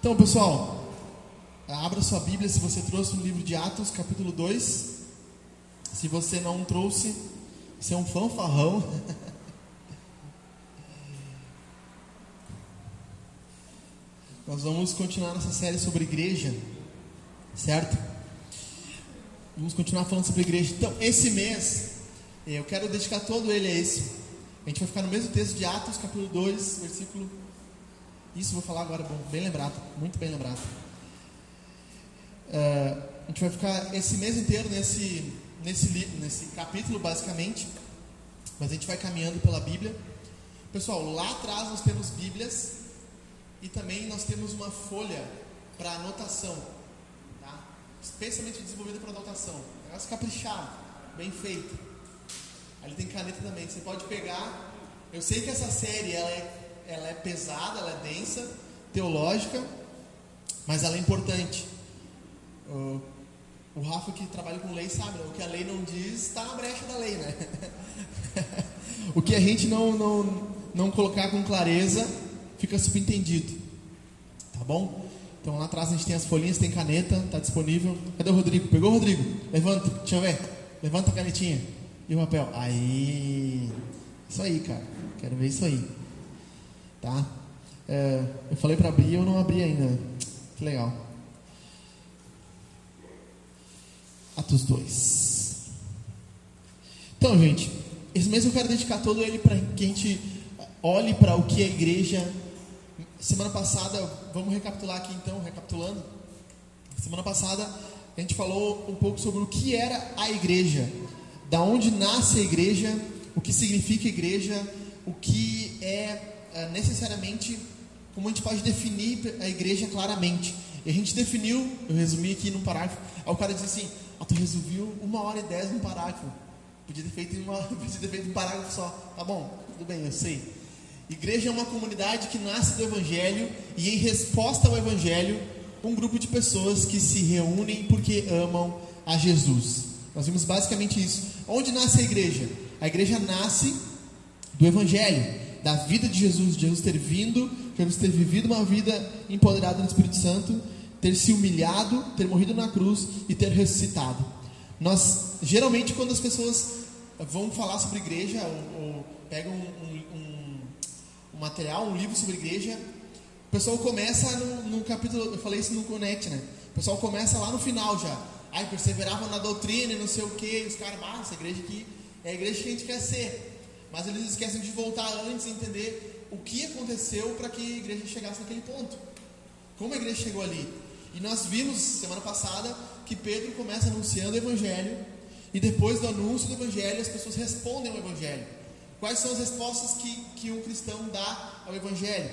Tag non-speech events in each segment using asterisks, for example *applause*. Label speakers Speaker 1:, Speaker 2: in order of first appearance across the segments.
Speaker 1: Então, pessoal, abra sua Bíblia se você trouxe o livro de Atos, capítulo 2. Se você não trouxe, você é um fanfarrão. *laughs* Nós vamos continuar nossa série sobre igreja, certo? Vamos continuar falando sobre igreja. Então, esse mês, eu quero dedicar todo ele a esse. A gente vai ficar no mesmo texto de Atos, capítulo 2, versículo isso vou falar agora, bom, bem lembrado, muito bem lembrado. Uh, a gente vai ficar esse mês inteiro nesse, nesse, nesse capítulo, basicamente, mas a gente vai caminhando pela Bíblia. Pessoal, lá atrás nós temos Bíblias e também nós temos uma folha para anotação, tá? especialmente desenvolvida para anotação. Negócio caprichado, bem feito. Ali tem caneta também, você pode pegar. Eu sei que essa série ela é ela é pesada, ela é densa, teológica, mas ela é importante. O, Rafa que trabalha com lei sabe, né? o que a lei não diz está na brecha da lei, né? *laughs* o que a gente não, não, não colocar com clareza fica subentendido, tá bom? Então lá atrás a gente tem as folhinhas, tem caneta, está disponível. Cadê o Rodrigo? Pegou o Rodrigo? Levanta, deixa eu ver. Levanta a canetinha e o papel. Aí, isso aí, cara. Quero ver isso aí. Tá? É, eu falei para abrir e eu não abri ainda. Que legal. Atos 2. Então, gente, esse mês eu quero dedicar todo ele para que a gente olhe para o que é a igreja. Semana passada, vamos recapitular aqui então, recapitulando. Semana passada a gente falou um pouco sobre o que era a igreja, da onde nasce a igreja, o que significa igreja, o que é é, necessariamente como a gente pode definir a igreja claramente. E a gente definiu, eu resumi aqui num parágrafo, aí o cara diz assim, ah, tu resumiu uma hora e dez num parágrafo. Podia ter feito uma, *laughs* podia ter feito um parágrafo só. Tá bom, tudo bem, eu sei. Igreja é uma comunidade que nasce do Evangelho e em resposta ao Evangelho, um grupo de pessoas que se reúnem porque amam a Jesus. Nós vimos basicamente isso. Onde nasce a igreja? A igreja nasce do Evangelho da vida de Jesus, de Jesus ter vindo, Jesus ter vivido uma vida empoderada no Espírito Santo, ter se humilhado, ter morrido na cruz e ter ressuscitado. Nós, geralmente, quando as pessoas vão falar sobre igreja, ou, ou pegam um, um, um, material, um livro sobre igreja, o pessoal começa no, no, capítulo, eu falei isso no Connect, né? O pessoal começa lá no final já. Aí perseveravam na doutrina e não sei o que, os caras, ah, essa igreja aqui é a igreja que a gente quer ser. Mas eles esquecem de voltar antes e entender o que aconteceu para que a igreja chegasse naquele ponto. Como a igreja chegou ali. E nós vimos semana passada que Pedro começa anunciando o evangelho e depois do anúncio do evangelho as pessoas respondem ao evangelho. Quais são as respostas que, que um cristão dá ao evangelho?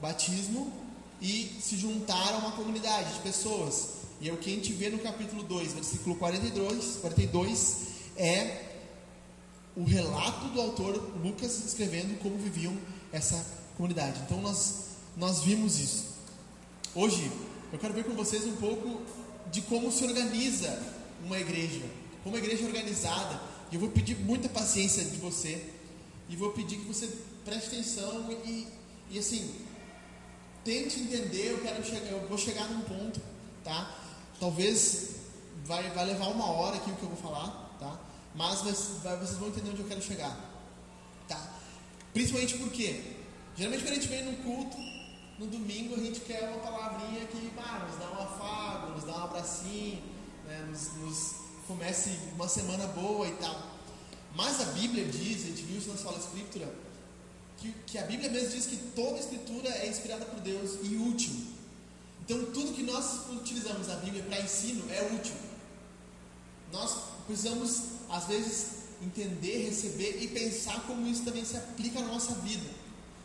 Speaker 1: Batismo e se juntar a uma comunidade de pessoas. E é o que a gente vê no capítulo 2, versículo 42, 42 é o relato do autor Lucas escrevendo como viviam essa comunidade. Então nós nós vimos isso. Hoje eu quero ver com vocês um pouco de como se organiza uma igreja, como a igreja é organizada. E eu vou pedir muita paciência de você e vou pedir que você preste atenção e, e assim tente entender. Eu quero chegar, eu vou chegar num ponto, tá? Talvez vai, vai levar uma hora aqui o que eu vou falar, mas vocês vão entender onde eu quero chegar. Tá? Principalmente porque, geralmente quando a gente vem no culto, no domingo a gente quer uma palavrinha que ah, nos dá um afago, nos dá um abracinho, né, nos, nos comece uma semana boa e tal. Mas a Bíblia diz, a gente viu isso na escola escritura, que, que a Bíblia mesmo diz que toda a escritura é inspirada por Deus e útil. Então tudo que nós utilizamos na Bíblia para ensino é útil. Nós precisamos às vezes, entender, receber e pensar como isso também se aplica na nossa vida.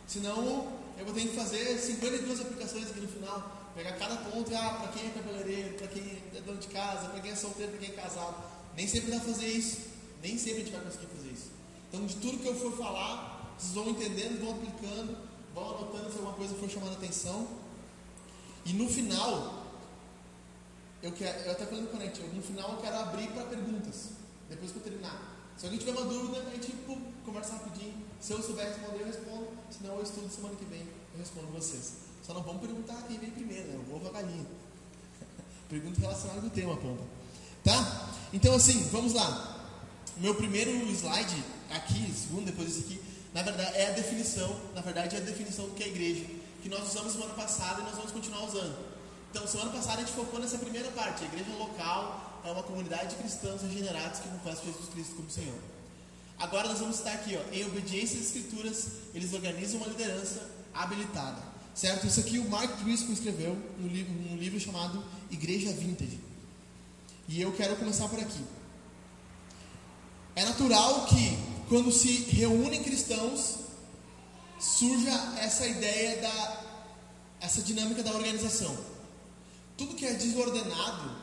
Speaker 1: Senão, eu vou ter que fazer 52 aplicações aqui no final. Pegar cada ponto, ah, para quem é cabeleireiro, para quem é dono de casa, para quem é solteiro, para quem é casado. Nem sempre dá fazer isso. Nem sempre a gente vai conseguir fazer isso. Então, de tudo que eu for falar, vocês vão entendendo, vão aplicando, vão anotando se alguma coisa for chamando a atenção. E no final, eu, quero, eu até falei no Connect, no final eu quero abrir para perguntas depois que eu terminar. Se alguém tiver uma dúvida, a gente conversa rapidinho. Se eu souber responder, eu respondo. Se não, eu estudo semana que vem, eu respondo vocês. Só não vamos perguntar quem veio primeiro, né? O ovo a galinha. *laughs* Pergunta relacionada com o tema, pompa. Tá? Então, assim, vamos lá. Meu primeiro slide, aqui, segundo, depois desse aqui, na verdade, é a definição, na verdade, é a definição do que é igreja, que nós usamos semana passada e nós vamos continuar usando. Então, semana passada a gente focou nessa primeira parte. A igreja local é uma comunidade de cristãos regenerados que confessam Jesus Cristo como Senhor. Agora nós vamos estar aqui, ó, em obediência às escrituras, eles organizam uma liderança habilitada. Certo? Isso aqui o Mark Driscoll escreveu no livro, num livro chamado Igreja Vintage. E eu quero começar por aqui. É natural que quando se reúnem cristãos surja essa ideia da essa dinâmica da organização. Tudo que é desordenado,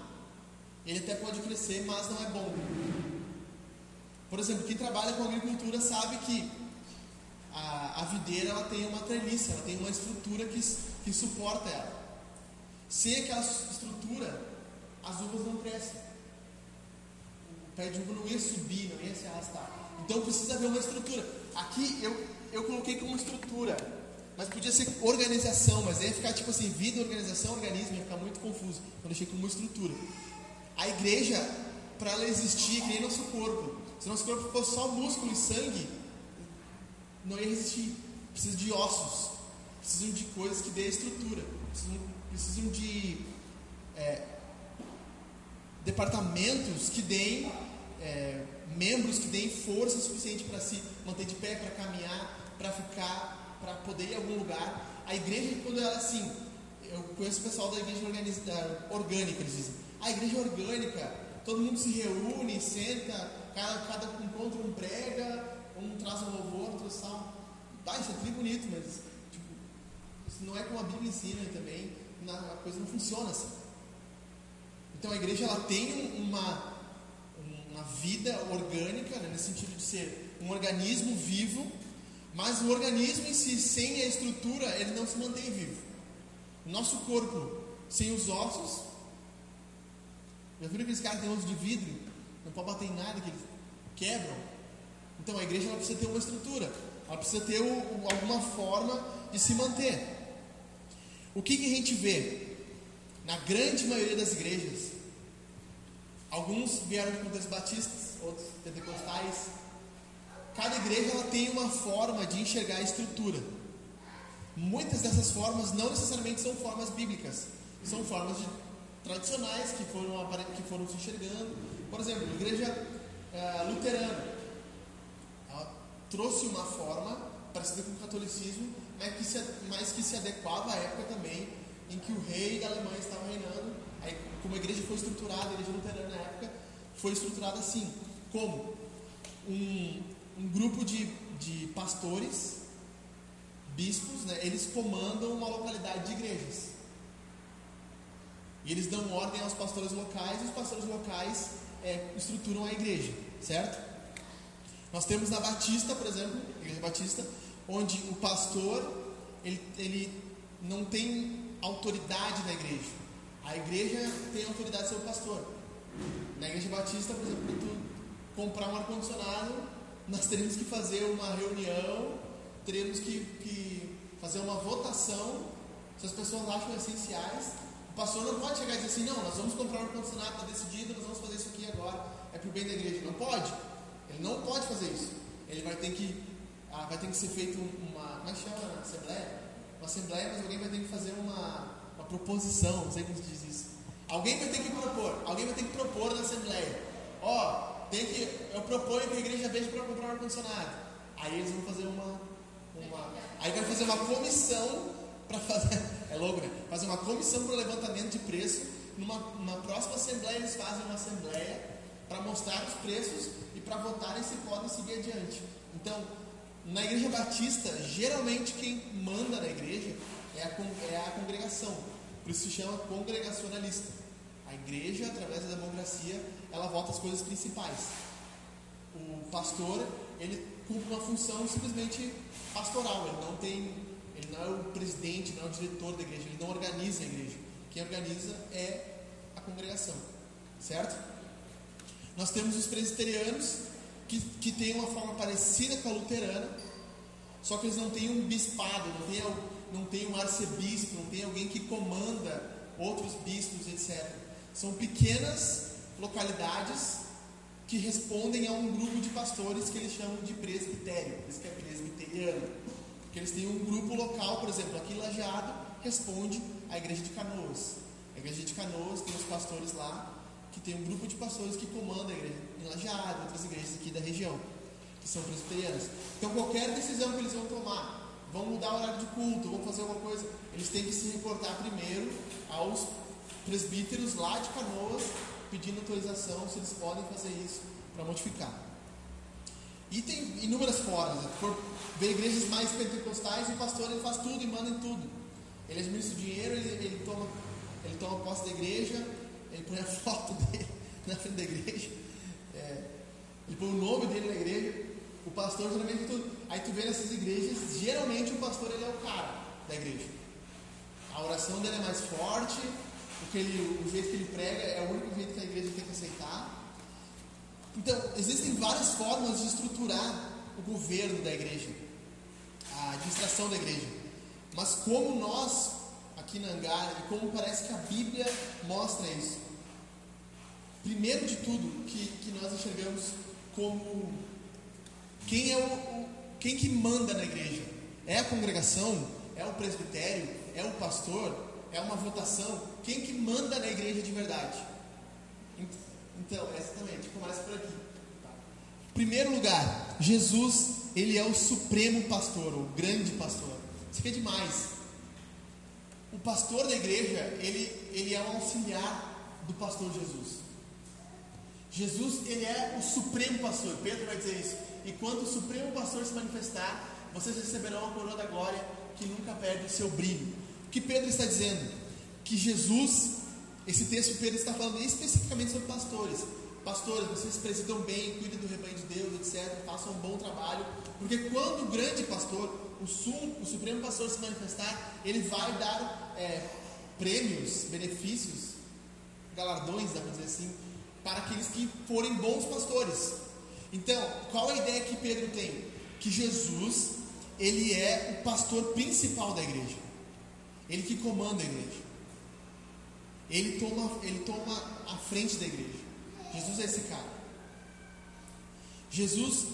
Speaker 1: ele até pode crescer, mas não é bom. Por exemplo, quem trabalha com agricultura sabe que a, a videira ela tem uma treliça, ela tem uma estrutura que, que suporta ela. Sem aquela estrutura, as uvas não crescem. O pé de uva não ia subir, não ia se arrastar. Então precisa haver uma estrutura. Aqui eu, eu coloquei como estrutura, mas podia ser organização, mas ia ficar tipo assim, vida, organização, organismo, ia ficar muito confuso. Eu deixei como estrutura. A igreja, para ela existir, que nem nosso corpo. Se nosso corpo fosse só músculo e sangue, não ia existir. Precisa de ossos, precisam de coisas que dê estrutura, precisam, precisam de é, departamentos que deem é, membros que deem força suficiente para se manter de pé, para caminhar, para ficar, para poder ir a algum lugar. A igreja, quando ela assim, eu conheço o pessoal da igreja organizada, orgânica, eles dizem, a igreja é orgânica, todo mundo se reúne, senta, cada, cada encontro um prega, um traz um louvor, outro salmo. Tá, isso é tudo bonito, mas tipo, isso não é como a Bíblia ensina também, a coisa não funciona assim. Então a igreja ela tem uma, uma vida orgânica, né, nesse sentido de ser um organismo vivo, mas o organismo em si, sem a estrutura, ele não se mantém vivo. Nosso corpo, sem os ossos, já viram aqueles caras que têm osso de vidro? Não pode bater em nada, que eles quebram. Então a igreja ela precisa ter uma estrutura, ela precisa ter o, alguma forma de se manter. O que, que a gente vê? Na grande maioria das igrejas, alguns vieram de contextos batistas, outros pentecostais. Cada igreja ela tem uma forma de enxergar a estrutura. Muitas dessas formas não necessariamente são formas bíblicas, são formas de, tradicionais que foram, que foram se enxergando. Por exemplo, a igreja uh, luterana trouxe uma forma parecida com o catolicismo, mas que, se, mas que se adequava à época também em que o rei da Alemanha estava reinando. Aí, como a igreja foi estruturada, a igreja luterana na época foi estruturada assim: como um, um grupo de, de pastores, bispos, né, eles comandam uma localidade de igrejas. E eles dão ordem aos pastores locais, e os pastores locais é, estruturam a igreja, certo? Nós temos na Batista, por exemplo, Igreja Batista, onde o pastor ele, ele não tem autoridade na igreja. A igreja tem autoridade sobre o pastor. Na Igreja Batista, por exemplo, tu comprar um ar-condicionado, *laughs* nós teremos que fazer uma reunião, teremos que, que fazer uma votação se as pessoas acham essenciais. Pastor não pode chegar e dizer assim, não, nós vamos comprar um ar-condicionado, está decidido, nós vamos fazer isso aqui agora, é para o bem da igreja. Não pode. Ele não pode fazer isso. Ele vai ter que, ah, vai ter que ser feito uma, como é que chama? Assembleia? Uma assembleia, mas alguém vai ter que fazer uma, uma proposição, não sei como se diz isso. Alguém vai ter que propor, alguém vai ter que propor na assembleia. Ó, oh, tem que, eu proponho que a igreja veja para comprar um ar-condicionado. Aí eles vão fazer uma, uma, aí vai fazer uma comissão para fazer, é louco, né? Fazer uma comissão para levantamento de preço. Numa próxima assembleia eles fazem uma assembleia para mostrar os preços e para votarem se podem seguir adiante. Então, na igreja batista, geralmente quem manda na igreja é a, é a congregação, por isso se chama congregacionalista. A igreja, através da democracia, ela vota as coisas principais. O pastor, ele cumpre uma função simplesmente pastoral, ele não tem, ele não é o presidente, não é o diretor da igreja, ele não organiza a igreja. Quem organiza é a congregação, certo? Nós temos os presbiterianos, que, que têm uma forma parecida com a luterana, só que eles não têm um bispado, não têm não tem um arcebispo, não tem alguém que comanda outros bispos, etc. São pequenas localidades que respondem a um grupo de pastores que eles chamam de presbitério, por isso que é presbiteriano. Porque eles têm um grupo local, por exemplo, aqui Lajeado responde à igreja de Canoas. A igreja de Canoas tem os pastores lá, que tem um grupo de pastores que comanda a igreja em Lajeado, outras igrejas aqui da região, que são presbiterianas. Então qualquer decisão que eles vão tomar, vão mudar o horário de culto, vão fazer alguma coisa, eles têm que se reportar primeiro aos presbíteros lá de Canoas, pedindo autorização se eles podem fazer isso para modificar. E tem inúmeras formas. Se ver igrejas mais pentecostais, o pastor ele faz tudo e manda em tudo. Ele administra o dinheiro, ele, ele, toma, ele toma posse da igreja, ele põe a *laughs* foto dele na frente da igreja, é, ele põe o nome dele na igreja, o pastor geralmente tudo. Aí tu vê nessas igrejas, geralmente o pastor ele é o cara da igreja. A oração dele é mais forte, porque ele, o jeito que ele prega é o único jeito que a igreja tem que aceitar. Então, existem várias formas de estruturar o governo da igreja, a administração da igreja. Mas como nós, aqui na Angar, e como parece que a Bíblia mostra isso, primeiro de tudo, que, que nós enxergamos como quem é o, o, quem que manda na igreja? É a congregação? É o presbitério? É o pastor? é uma votação, quem que manda na igreja de verdade? Então, exatamente, começa por aqui. Primeiro lugar, Jesus, ele é o supremo pastor, o grande pastor. Isso aqui é demais. O pastor da igreja, ele, ele é um auxiliar do pastor Jesus. Jesus, ele é o supremo pastor. Pedro vai dizer isso. E quando o supremo pastor se manifestar, vocês receberão a coroa da glória que nunca perde o seu brilho. O que Pedro está dizendo? Que Jesus, esse texto Pedro está falando especificamente sobre pastores. Pastores, vocês presidam bem, cuidem do rebanho de Deus, etc. Façam um bom trabalho. Porque quando o grande pastor, o, sum, o supremo pastor se manifestar, ele vai dar é, prêmios, benefícios, galardões, dá para dizer assim, para aqueles que forem bons pastores. Então, qual a ideia que Pedro tem? Que Jesus, ele é o pastor principal da igreja. Ele que comanda a igreja. Ele toma, ele toma a frente da igreja. Jesus é esse cara. Jesus,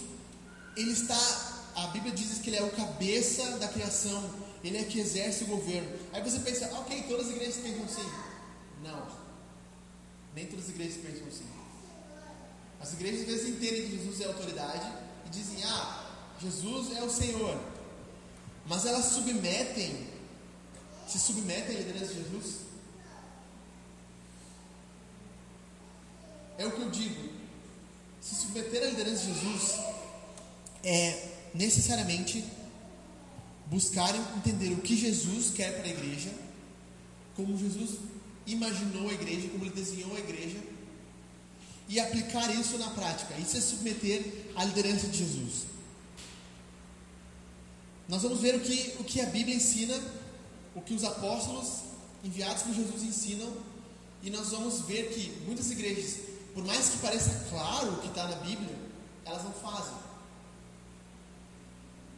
Speaker 1: ele está, a Bíblia diz que ele é o cabeça da criação, ele é que exerce o governo. Aí você pensa, ok, todas as igrejas pensam assim. Não, nem todas as igrejas pensam assim. As igrejas às vezes entendem que Jesus é autoridade e dizem, ah, Jesus é o Senhor. Mas elas submetem se submetem à liderança de Jesus? É o que eu digo. Se submeter à liderança de Jesus é necessariamente buscar entender o que Jesus quer para a igreja, como Jesus imaginou a igreja, como ele desenhou a igreja, e aplicar isso na prática. Isso é submeter à liderança de Jesus. Nós vamos ver o que, o que a Bíblia ensina o que os apóstolos enviados por Jesus ensinam, e nós vamos ver que muitas igrejas, por mais que pareça claro o que está na Bíblia, elas não fazem.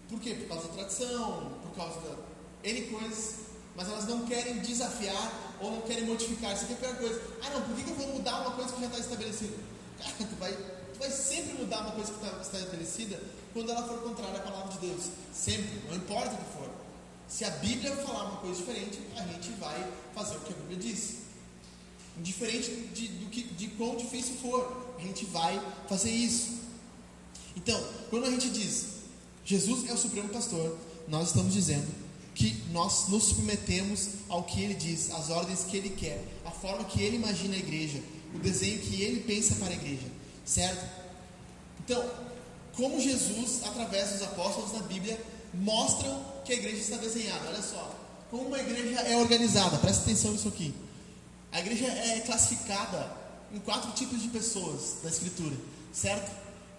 Speaker 1: Por quê? Por causa da tradição, por causa da N coisas, mas elas não querem desafiar ou não querem modificar. Isso aqui é a pior coisa. Ah, não, por que, eu vou mudar uma coisa que já está estabelecida? Cara, tu vai, tu vai sempre mudar uma coisa que está estabelecida quando ela for contrária à palavra de Deus. Sempre, não importa o que for. Se a Bíblia falar uma coisa diferente, a gente vai fazer o que a Bíblia diz. Indiferente de, do que, de quão difícil for, a gente vai fazer isso. Então, quando a gente diz Jesus é o supremo pastor, nós estamos dizendo que nós nos submetemos ao que ele diz, às ordens que ele quer, a forma que ele imagina a igreja, o desenho que ele pensa para a igreja, certo? Então, como Jesus, através dos apóstolos na Bíblia, mostram que a igreja está desenhada. Olha só, como uma igreja é organizada, presta atenção nisso aqui. A igreja é classificada em quatro tipos de pessoas da Escritura, certo?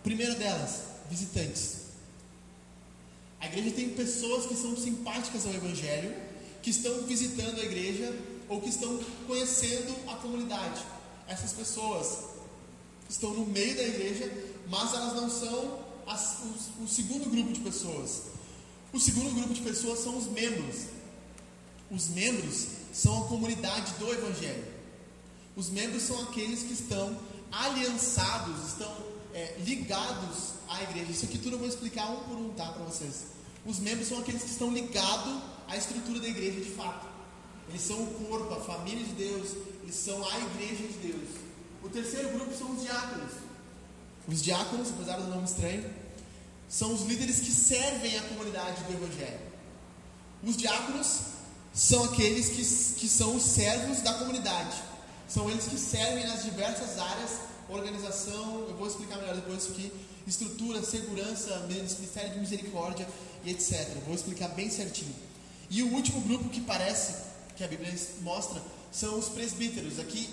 Speaker 1: Primeiro delas, visitantes. A igreja tem pessoas que são simpáticas ao Evangelho, que estão visitando a igreja ou que estão conhecendo a comunidade. Essas pessoas estão no meio da igreja, mas elas não são as, o segundo grupo de pessoas. O segundo grupo de pessoas são os membros. Os membros são a comunidade do Evangelho. Os membros são aqueles que estão aliançados, estão é, ligados à igreja. Isso aqui tudo eu vou explicar um por um, tá, para vocês. Os membros são aqueles que estão ligados à estrutura da igreja de fato. Eles são o corpo, a família de Deus, eles são a igreja de Deus. O terceiro grupo são os diáconos. Os diáconos, apesar do nome estranho, são os líderes que servem a comunidade do Evangelho. Os diáconos são aqueles que, que são os servos da comunidade. São eles que servem nas diversas áreas, organização, eu vou explicar melhor depois isso aqui, estrutura, segurança, ministério de misericórdia e etc. vou explicar bem certinho. E o último grupo que parece, que a Bíblia mostra, são os presbíteros. Aqui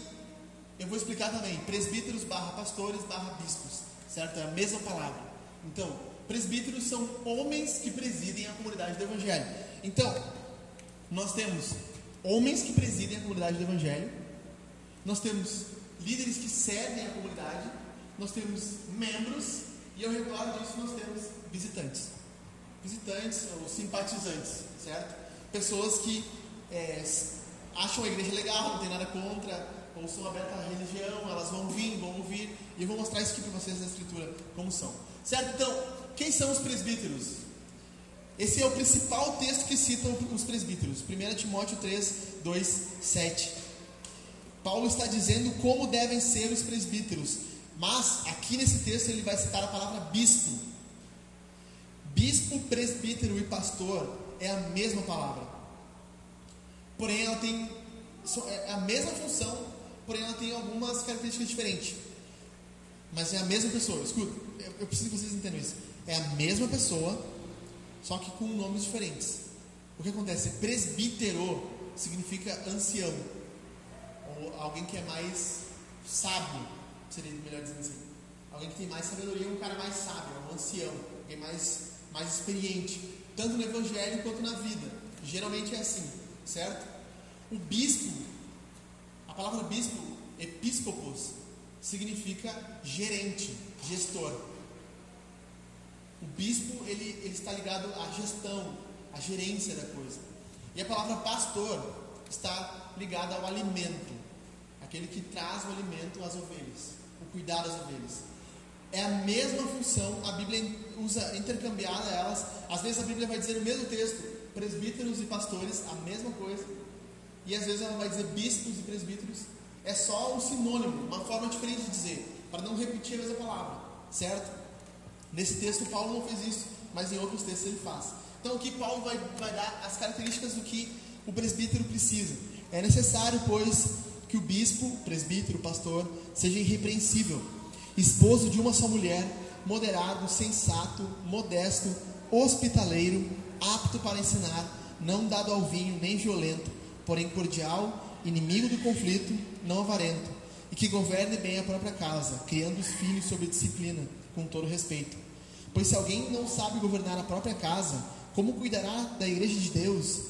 Speaker 1: eu vou explicar também, presbíteros barra pastores barra bispos, certo? É a mesma palavra. Então, presbíteros são homens que presidem a comunidade do Evangelho. Então, nós temos homens que presidem a comunidade do Evangelho, nós temos líderes que servem a comunidade, nós temos membros, e ao redor disso nós temos visitantes. Visitantes ou simpatizantes, certo? Pessoas que é, acham a igreja legal, não tem nada contra, ou são abertas à religião, elas vão vir, vão ouvir, e eu vou mostrar isso aqui para vocês na escritura, como são. Certo? Então, quem são os presbíteros? Esse é o principal texto que citam os presbíteros. 1 Timóteo 3, 2, 7. Paulo está dizendo como devem ser os presbíteros. Mas aqui nesse texto ele vai citar a palavra bispo. Bispo, presbítero e pastor é a mesma palavra. Porém, ela tem é a mesma função, porém ela tem algumas características diferentes. Mas é a mesma pessoa. Escuta, eu preciso que vocês entendam isso. É a mesma pessoa, só que com nomes diferentes. O que acontece? Presbítero significa ancião, ou alguém que é mais sábio, seria melhor dizendo assim. Alguém que tem mais sabedoria, um cara mais sábio, um ancião, alguém mais, mais experiente, tanto no evangelho quanto na vida. Geralmente é assim, certo? O bispo, a palavra bispo, episcopos, significa gerente, gestor. O bispo ele, ele está ligado à gestão, à gerência da coisa. E a palavra pastor está ligada ao alimento, aquele que traz o alimento às ovelhas, o cuidar das ovelhas. É a mesma função, a Bíblia usa intercambiada elas. Às vezes a Bíblia vai dizer no mesmo texto, presbíteros e pastores, a mesma coisa. E às vezes ela vai dizer bispos e presbíteros. É só um sinônimo, uma forma diferente de dizer, para não repetir a mesma palavra, certo? Nesse texto Paulo não fez isso, mas em outros textos ele faz. Então aqui Paulo vai, vai dar as características do que o presbítero precisa. É necessário, pois, que o bispo, presbítero, pastor, seja irrepreensível, esposo de uma só mulher, moderado, sensato, modesto, hospitaleiro, apto para ensinar, não dado ao vinho, nem violento, porém cordial, inimigo do conflito, não avarento, e que governe bem a própria casa, criando os filhos sob disciplina, com todo respeito. Pois se alguém não sabe governar a própria casa, como cuidará da igreja de Deus?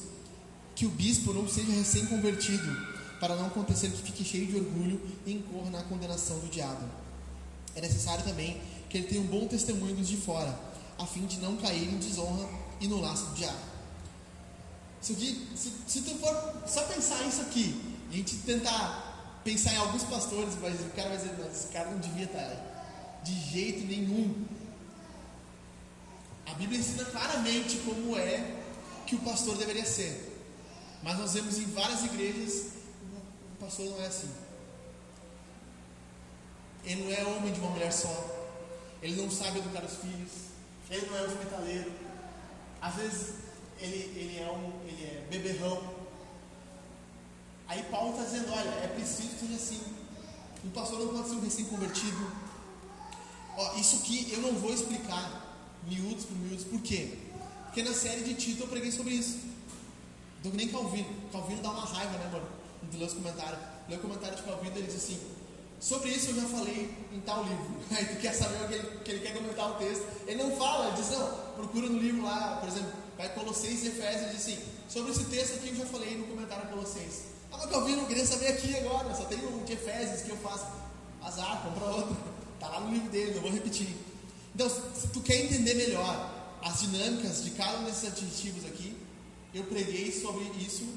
Speaker 1: Que o bispo não seja recém-convertido, para não acontecer que fique cheio de orgulho e incorra na condenação do diabo. É necessário também que ele tenha um bom testemunho dos de fora, a fim de não cair em desonra e no laço do diabo. Aqui, se, se tu for só pensar isso aqui, e a gente tentar pensar em alguns pastores, o cara vai dizer, não, esse cara não devia estar aí. De jeito nenhum. A Bíblia ensina claramente como é que o pastor deveria ser. Mas nós vemos em várias igrejas, o pastor não é assim. Ele não é homem de uma mulher só. Ele não sabe educar os filhos. Ele não é hospitaleiro. Às vezes ele, ele, é um ele é beberrão. Aí Paulo está dizendo, olha, é preciso que seja assim. Um pastor não pode ser um recém-convertido. isso aqui eu não vou explicar miúdos por miúdos, por quê? Porque na série de Tito eu preguei sobre isso. Então nem Calvino. Calvino dá uma raiva, né, mano? De ler os comentários. Lê o comentário de Calvino e ele diz assim, sobre isso eu já falei em tal livro. *laughs* Aí tu quer saber o que ele, que ele quer comentar o texto. Ele não fala, ele diz, não, procura no livro lá, por exemplo, vai Colossenses e Efésios e diz assim, sobre esse texto aqui eu já falei no comentário Colossenses. Ah, mas Calvino, eu queria saber aqui agora, só tem um de Efésios que eu faço. Azar, compra outro. Está lá no livro dele, não vou repetir. Então, se tu quer entender melhor as dinâmicas de cada um desses adjetivos aqui, eu preguei sobre isso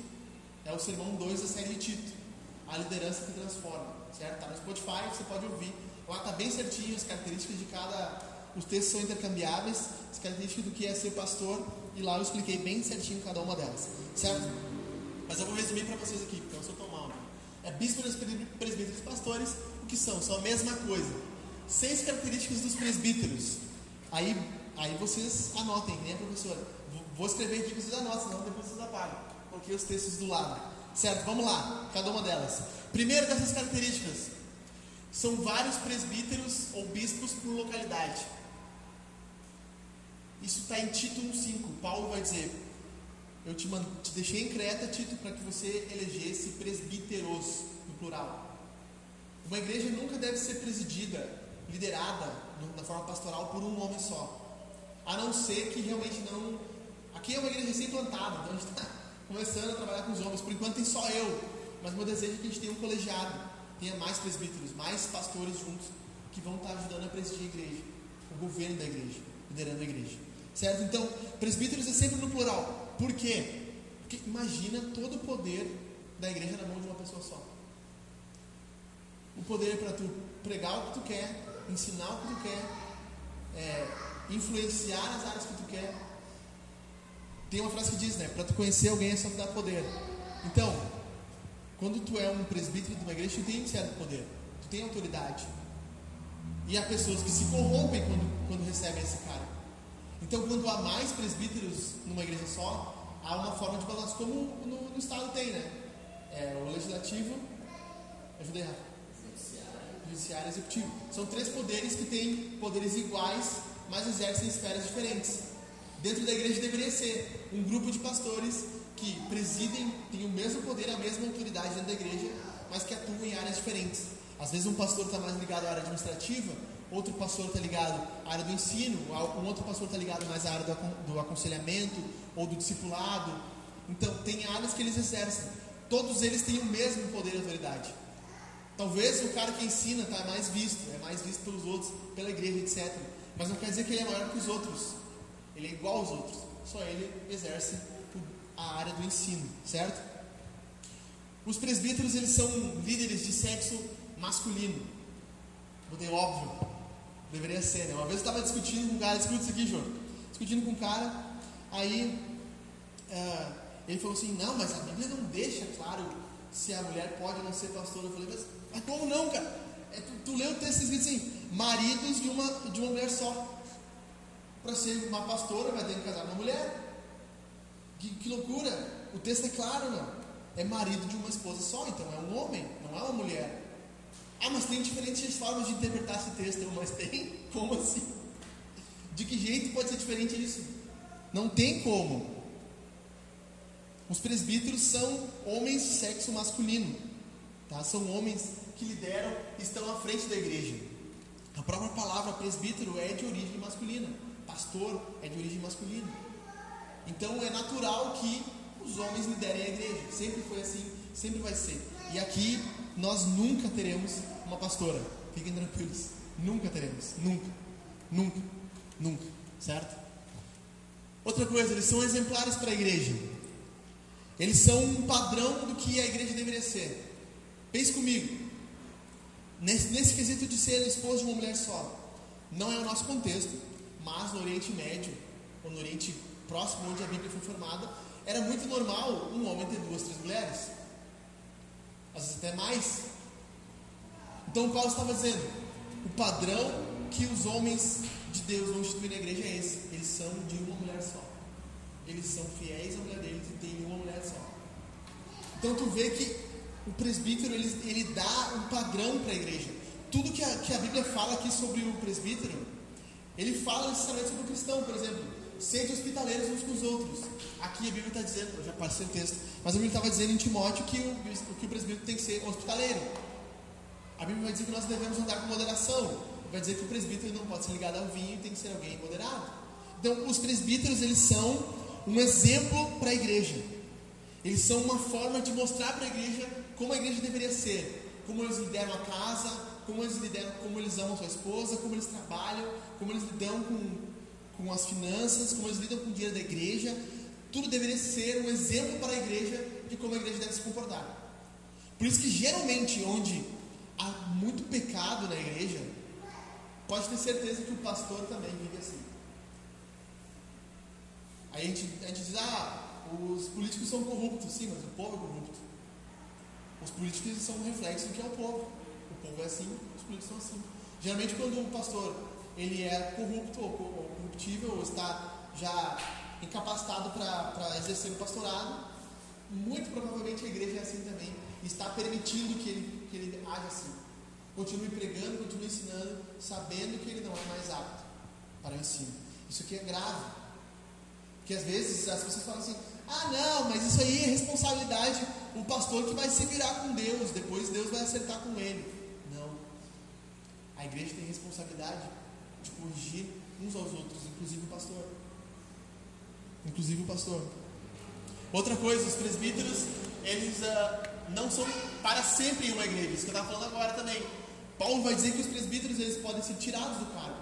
Speaker 1: é o sermão 2 da série Tito, a liderança que transforma, certo? Tá no Spotify, você pode ouvir. Lá tá bem certinho as características de cada. Os textos são intercambiáveis, as características do que é ser pastor, e lá eu expliquei bem certinho cada uma delas, certo? Mas eu vou resumir para vocês aqui, porque eu sou tão mal. Né? É bispo, presbíteros e pastores, o que são? São a mesma coisa. Seis características dos presbíteros. Aí, aí vocês anotem, né, professora? Vou escrever aqui vocês anotem, senão depois vocês apagam. Coloquei os textos do lado. Certo? Vamos lá, cada uma delas. Primeiro dessas características, são vários presbíteros ou bispos por localidade. Isso está em Tito 1,5. Paulo vai dizer: Eu te, te deixei em Creta, Tito, para que você elegesse presbíteros, no plural. Uma igreja nunca deve ser presidida, liderada na forma pastoral por um homem só. A não ser que realmente não. Aqui é uma igreja recém-plantada, então a gente está *laughs* começando a trabalhar com os homens. Por enquanto tem só eu. Mas meu desejo é que a gente tenha um colegiado, tenha mais presbíteros, mais pastores juntos, que vão estar ajudando a presidir a igreja, o governo da igreja, liderando a igreja. Certo? Então, presbíteros é sempre no plural. Por quê? Porque imagina todo o poder da igreja na mão de uma pessoa só. O poder é para tu pregar o que tu quer, ensinar o que tu quer, é, influenciar as áreas que tu quer. Tem uma frase que diz, né? Para tu conhecer alguém é só te dar poder. Então, quando tu é um presbítero de uma igreja, tu tem certo poder, tu tem autoridade. E há pessoas que se corrompem quando, quando recebem esse cara. Então, quando há mais presbíteros numa igreja só, há uma forma de balanço, como no, no Estado tem, né? É, o legislativo. Ajudei, Rafa. Judiciário e executivo. São três poderes que têm poderes iguais, mas exercem esferas diferentes. Dentro da igreja deveria ser um grupo de pastores que presidem, têm o mesmo poder, a mesma autoridade dentro da igreja, mas que atuam em áreas diferentes. Às vezes um pastor está mais ligado à área administrativa, outro pastor está ligado à área do ensino, um outro pastor está ligado mais à área do aconselhamento ou do discipulado. Então, tem áreas que eles exercem. Todos eles têm o mesmo poder e autoridade. Talvez o cara que ensina está mais visto, é mais visto pelos outros, pela igreja, etc. Mas não quer dizer que ele é maior que os outros. Ele é igual aos outros. Só ele exerce a área do ensino, certo? Os presbíteros eles são líderes de sexo masculino. Mudei óbvio. Deveria ser, né? Uma vez eu estava discutindo com um cara, escuta isso aqui, João. Discutindo com um cara, aí uh, ele falou assim, não, mas a Bíblia não deixa claro se a mulher pode ou não ser pastora. Eu falei, mas, mas como não, cara? É, tu, tu lê o texto escrito assim, maridos de uma, de uma mulher só. Para ser uma pastora vai ter que casar uma mulher. Que, que loucura! O texto é claro, não? É marido de uma esposa só, então é um homem, não é uma mulher. Ah, mas tem diferentes formas de interpretar esse texto, *laughs* mas tem? Como assim? De que jeito pode ser diferente isso? Não tem como. Os presbíteros são homens de sexo masculino, tá? São homens que lideram, estão à frente da igreja. A própria palavra presbítero é de origem masculina, pastor é de origem masculina. Então é natural que os homens liderem a igreja. Sempre foi assim, sempre vai ser. E aqui nós nunca teremos uma pastora. Fiquem tranquilos. Nunca teremos. Nunca. Nunca. Nunca. Certo? Outra coisa, eles são exemplares para a igreja. Eles são um padrão do que a igreja deveria ser. Pense comigo. Nesse, nesse quesito de ser esposo de uma mulher só. Não é o nosso contexto, mas no Oriente Médio, ou no Oriente próximo onde a Bíblia foi formada, era muito normal um homem ter duas, três mulheres. Às vezes até mais. Então Paulo estava dizendo, o padrão que os homens de Deus vão instituir na igreja é esse. Eles são de uma mulher só. Eles são fiéis à mulher deles e têm uma mulher só. Então tu vê que o presbítero ele, ele dá um padrão para a igreja. Tudo que a, que a Bíblia fala aqui sobre o presbítero, ele fala necessariamente sobre o cristão, por exemplo. Sede hospitaleiros uns com os outros. Aqui a Bíblia está dizendo, eu já passei o texto, mas a Bíblia estava dizendo em Timóteo que o, que o presbítero tem que ser hospitaleiro. A Bíblia vai dizer que nós devemos andar com moderação. Vai dizer que o presbítero não pode ser ligado ao vinho e tem que ser alguém moderado. Então, os presbíteros, eles são um exemplo para a igreja. Eles são uma forma de mostrar para a igreja como a igreja deveria ser. Como eles lideram a casa, como eles lideram, como eles amam sua esposa, como eles trabalham, como eles lidam com com as finanças, como eles lidam com o dinheiro da igreja. Tudo deveria ser um exemplo para a igreja de como a igreja deve se comportar. Por isso que geralmente onde há muito pecado na igreja, pode ter certeza que o pastor também vive assim. Aí a gente, a gente diz, ah, os políticos são corruptos, sim, mas o povo é corrupto. Os políticos são um reflexo do que é o povo. O povo é assim, os políticos são assim. Geralmente quando um pastor ele é corrupto ou, corruptível ou está já incapacitado para exercer o pastorado, muito provavelmente a igreja é assim também. Está permitindo que ele, que ele age assim. Continue pregando, continue ensinando, sabendo que ele não é mais apto para o ensino. Isso aqui é grave. Porque às vezes as pessoas falam assim: ah, não, mas isso aí é responsabilidade o pastor que vai se virar com Deus, depois Deus vai acertar com ele. Não. A igreja tem responsabilidade de corrigir uns aos outros, inclusive o pastor. Inclusive o pastor. Outra coisa, os presbíteros, eles uh, não são para sempre em uma igreja. Isso que eu estava falando agora também. Paulo vai dizer que os presbíteros eles podem ser tirados do cargo.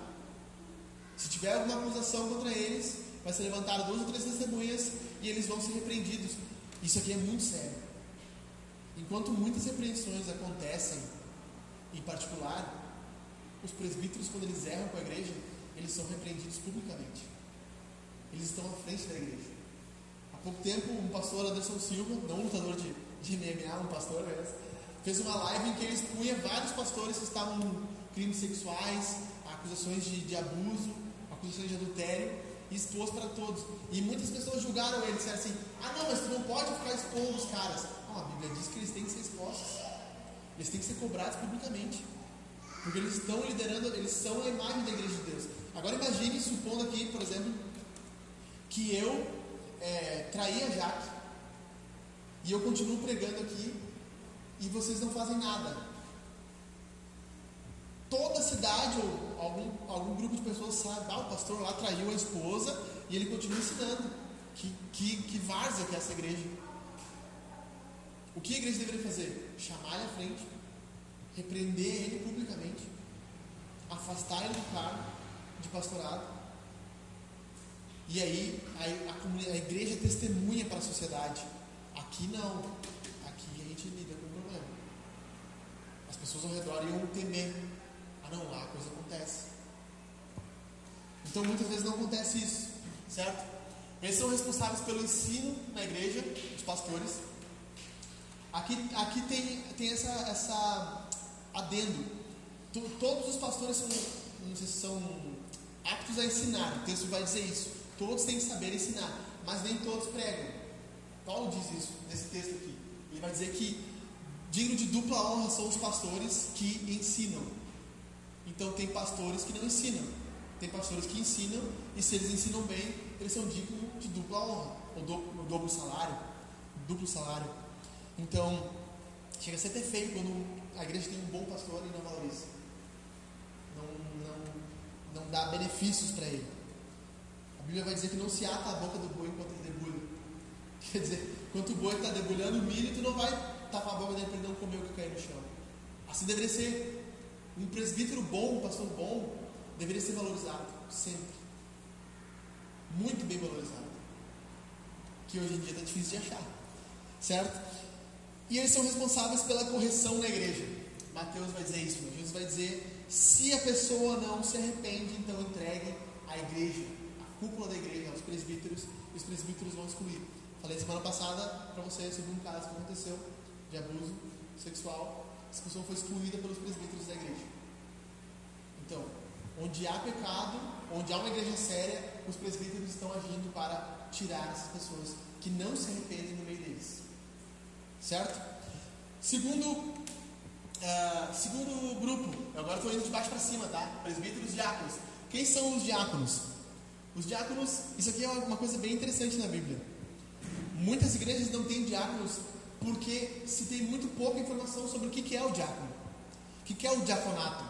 Speaker 1: Se tiver alguma acusação contra eles, vai ser levantado duas ou três testemunhas e eles vão ser repreendidos. Isso aqui é muito sério. Enquanto muitas repreensões acontecem, em particular, os presbíteros, quando eles erram com a igreja, eles são repreendidos publicamente. Eles estão à frente da igreja. Há pouco tempo, um pastor, Anderson Silva, não lutador de, de MMA, um pastor mesmo, fez uma live em que ele expunha vários pastores que estavam em crimes sexuais, acusações de, de abuso, acusações de adultério, e expôs para todos. E muitas pessoas julgaram ele, disseram assim: ah, não, mas tu não pode ficar expondo os caras. A Bíblia diz que eles têm que ser expostos, eles têm que ser cobrados publicamente. Porque eles estão liderando, eles são a imagem da igreja de Deus. Agora imagine, supondo aqui, por exemplo, que eu é, traí a Jaque e eu continuo pregando aqui e vocês não fazem nada. Toda a cidade ou algum, algum grupo de pessoas sabe, ah, o pastor lá traiu a esposa e ele continua ensinando. Que, que, que várzea que é essa igreja. O que a igreja deveria fazer? Chamar ele à frente, repreender ele publicamente, afastar ele do cargo de pastorado. E aí a, a, a igreja testemunha para a sociedade. Aqui não. Aqui a gente lida com o problema. As pessoas ao redor iam temer. Ah não, lá a coisa acontece. Então muitas vezes não acontece isso, certo? Eles são responsáveis pelo ensino na igreja, os pastores. Aqui, aqui tem, tem essa, essa adendo. Todos os pastores são, não sei se são aptos a ensinar. O texto vai dizer isso. Todos têm que saber ensinar, mas nem todos pregam. Paulo diz isso nesse texto aqui. Ele vai dizer que digno de dupla honra são os pastores que ensinam. Então tem pastores que não ensinam. Tem pastores que ensinam e se eles ensinam bem, eles são dignos de dupla honra, ou do, duplo salário, duplo salário. Então, chega a ser até feio quando a igreja tem um bom pastor e não valoriza. Não, não, não dá benefícios para ele. A Bíblia vai dizer que não se ata a boca do boi enquanto ele debulha. *laughs* Quer dizer, enquanto o boi está debulhando o milho, tu não vai tapar a boca dele para ele não comer o que cai no chão. Assim deveria ser. Um presbítero bom, um pastor bom, deveria ser valorizado, sempre. Muito bem valorizado. Que hoje em dia está difícil de achar. Certo? E eles são responsáveis pela correção na igreja. Mateus vai dizer isso. Jesus vai dizer: se a pessoa não se arrepende, então entregue à igreja, à cúpula da igreja, aos presbíteros, e os presbíteros vão excluir. Falei semana passada para vocês sobre um caso que aconteceu de abuso sexual. Essa pessoa foi excluída pelos presbíteros da igreja. Então, onde há pecado, onde há uma igreja séria, os presbíteros estão agindo para tirar essas pessoas que não se arrependem no meio deles. Certo? Segundo, uh, segundo grupo, agora estou indo de baixo para cima, tá? Presbíteros diáconos. Quem são os diáconos? Os diáconos, isso aqui é uma coisa bem interessante na Bíblia. Muitas igrejas não têm diáconos porque se tem muito pouca informação sobre o que é o diácono. O que é o diaconato?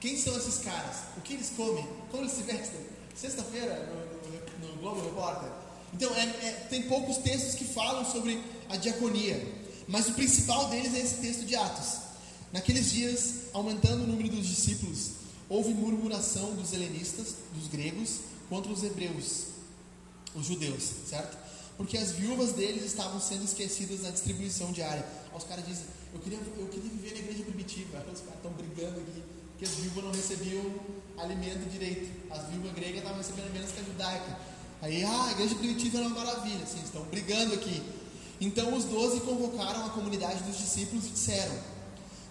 Speaker 1: Quem são esses caras? O que eles comem? Como eles se vestem? Sexta-feira, no, no, no, Globo Repórter. Então, é, é, tem poucos textos que falam sobre a diaconia. Mas o principal deles é esse texto de Atos. Naqueles dias, aumentando o número dos discípulos, houve murmuração dos helenistas, dos gregos, contra os hebreus, os judeus, certo? porque as viúvas deles estavam sendo esquecidas na distribuição diária. Os caras dizem, eu queria, eu queria viver na igreja primitiva. Os caras estão brigando aqui, que as viúvas não recebiam alimento direito. As viúvas gregas estavam recebendo menos que a judaica. Aí, ah, a igreja primitiva era uma maravilha. Assim, estão brigando aqui. Então os doze convocaram a comunidade dos discípulos e disseram: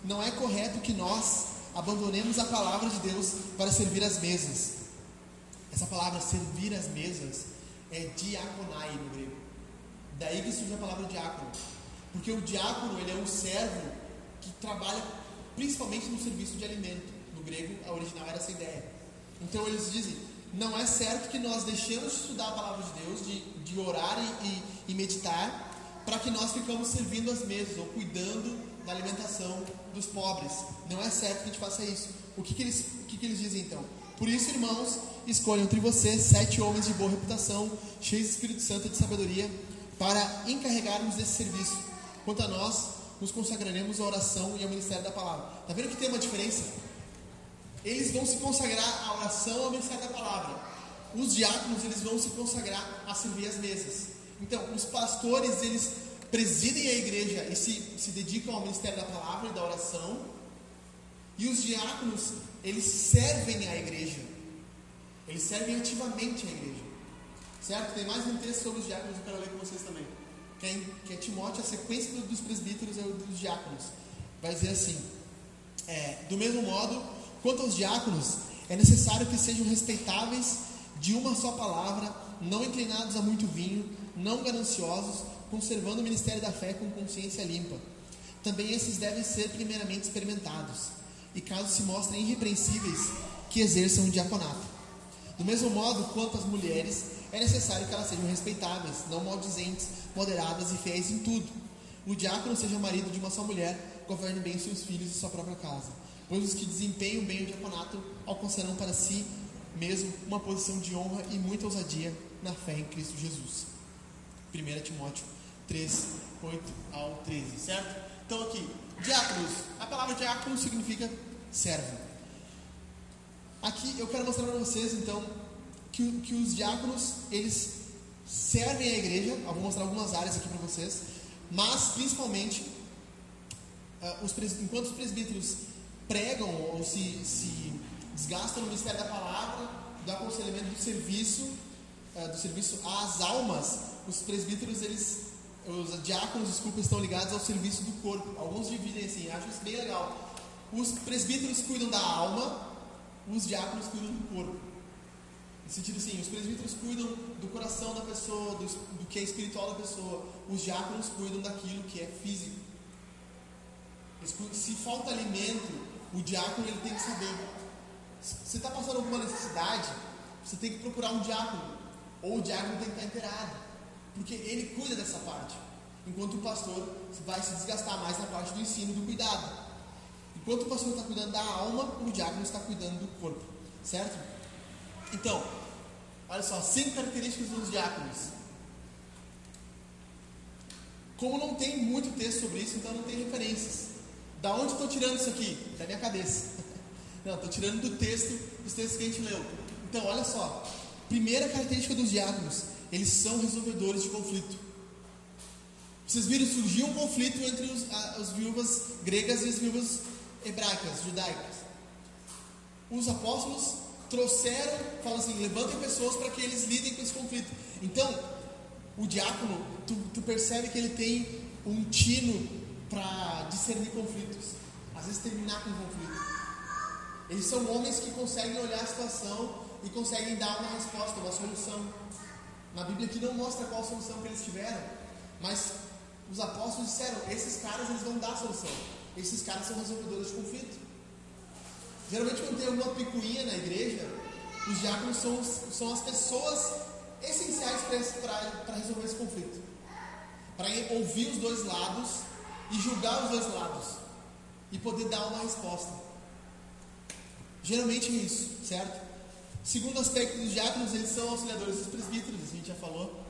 Speaker 1: Não é correto que nós abandonemos a palavra de Deus para servir as mesas. Essa palavra servir as mesas é diaconai no grego. Daí que surge a palavra diácono. Porque o diácono ele é um servo que trabalha principalmente no serviço de alimento. No grego, a original era essa ideia. Então eles dizem: não é certo que nós deixemos de estudar a palavra de Deus, de, de orar e, e, e meditar, para que nós ficamos servindo as mesas ou cuidando da alimentação dos pobres. Não é certo que a gente faça isso. O que, que, eles, o que, que eles dizem então? Por isso, irmãos, escolham entre vocês sete homens de boa reputação, cheios de Espírito Santo e de sabedoria, para encarregarmos desse serviço. Quanto a nós, nos consagraremos à oração e ao ministério da palavra. Está vendo que tem uma diferença? Eles vão se consagrar à oração e ao ministério da palavra. Os diáconos, eles vão se consagrar a servir as mesas. Então, os pastores, eles presidem a igreja e se, se dedicam ao ministério da palavra e da oração. E os diáconos, eles servem a igreja. Eles servem ativamente a igreja. Certo? Tem mais um texto sobre os diáconos que eu quero ler com vocês também. Que é, que é Timóteo, a sequência dos presbíteros e dos diáconos. Vai dizer assim: é, Do mesmo modo, quanto aos diáconos, é necessário que sejam respeitáveis de uma só palavra, não inclinados a muito vinho não gananciosos, conservando o ministério da fé com consciência limpa. Também esses devem ser primeiramente experimentados, e caso se mostrem irrepreensíveis, que exerçam o diaconato. Do mesmo modo, quanto às mulheres, é necessário que elas sejam respeitáveis, não maldizentes, moderadas e fiéis em tudo. O diácono seja marido de uma só mulher, governe bem seus filhos e sua própria casa. Pois os que desempenham bem o diaconato alcançarão para si mesmo uma posição de honra e muita ousadia na fé em Cristo Jesus. 1 Timóteo 3, 8 ao 13, certo? Então aqui, diáconos. A palavra diácono significa servo. Aqui eu quero mostrar para vocês então que, que os diáconos eles servem a igreja. Eu vou mostrar algumas áreas aqui para vocês, mas principalmente uh, os enquanto os presbíteros pregam ou se, se desgastam no ministério da palavra, do aconselhamento do serviço, uh, do serviço às almas, os presbíteros, eles, os diáconos, desculpa, estão ligados ao serviço do corpo. Alguns dividem assim, acho isso bem legal. Os presbíteros cuidam da alma, os diáconos cuidam do corpo. No sentido assim, os presbíteros cuidam do coração da pessoa, do, do que é espiritual da pessoa. Os diáconos cuidam daquilo que é físico. Se falta alimento, o diácono ele tem que saber. Se você está passando alguma necessidade, você tem que procurar um diácono. Ou o diácono tem que estar inteirado. Porque ele cuida dessa parte. Enquanto o pastor vai se desgastar mais na parte do ensino, do cuidado. Enquanto o pastor está cuidando da alma, o diácono está cuidando do corpo. Certo? Então, olha só, cinco características dos diáconos. Como não tem muito texto sobre isso, então não tem referências. Da onde estou tirando isso aqui? Da minha cabeça. *laughs* Não, estou tirando do texto, dos textos que a gente leu. Então, olha só. Primeira característica dos diáconos: eles são resolvedores de conflito. Vocês viram, surgiu um conflito entre os, as viúvas gregas e as viúvas hebraicas, judaicas. Os apóstolos trouxeram, falam assim, levantem pessoas para que eles lidem com esse conflito. Então, o diácono, tu, tu percebe que ele tem um tino para discernir conflitos. Às vezes terminar com um conflito. Eles são homens que conseguem olhar a situação e conseguem dar uma resposta, uma solução. Na Bíblia aqui não mostra qual solução que eles tiveram, mas os apóstolos disseram: esses caras eles vão dar a solução. Esses caras são resolvedores de conflito. Geralmente, quando tem alguma picuinha na igreja, os diáconos são, são as pessoas essenciais para resolver esse conflito. Para ouvir os dois lados e julgar os dois lados. E poder dar uma resposta. Geralmente é isso, certo? Segundo aspecto dos diáconos, eles são auxiliadores dos presbíteros, a gente já falou.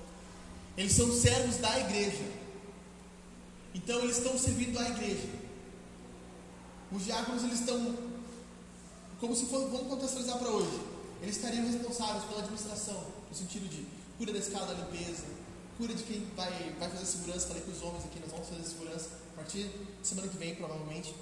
Speaker 1: Eles são servos da igreja. Então eles estão servindo à igreja. Os diáconos eles estão como se fosse, vamos contextualizar para hoje. Eles estariam responsáveis pela administração, no sentido de cuida da escala da limpeza, cura de quem vai, vai fazer segurança. Falei com os homens aqui, nós vamos fazer segurança. A partir de semana que vem, provavelmente,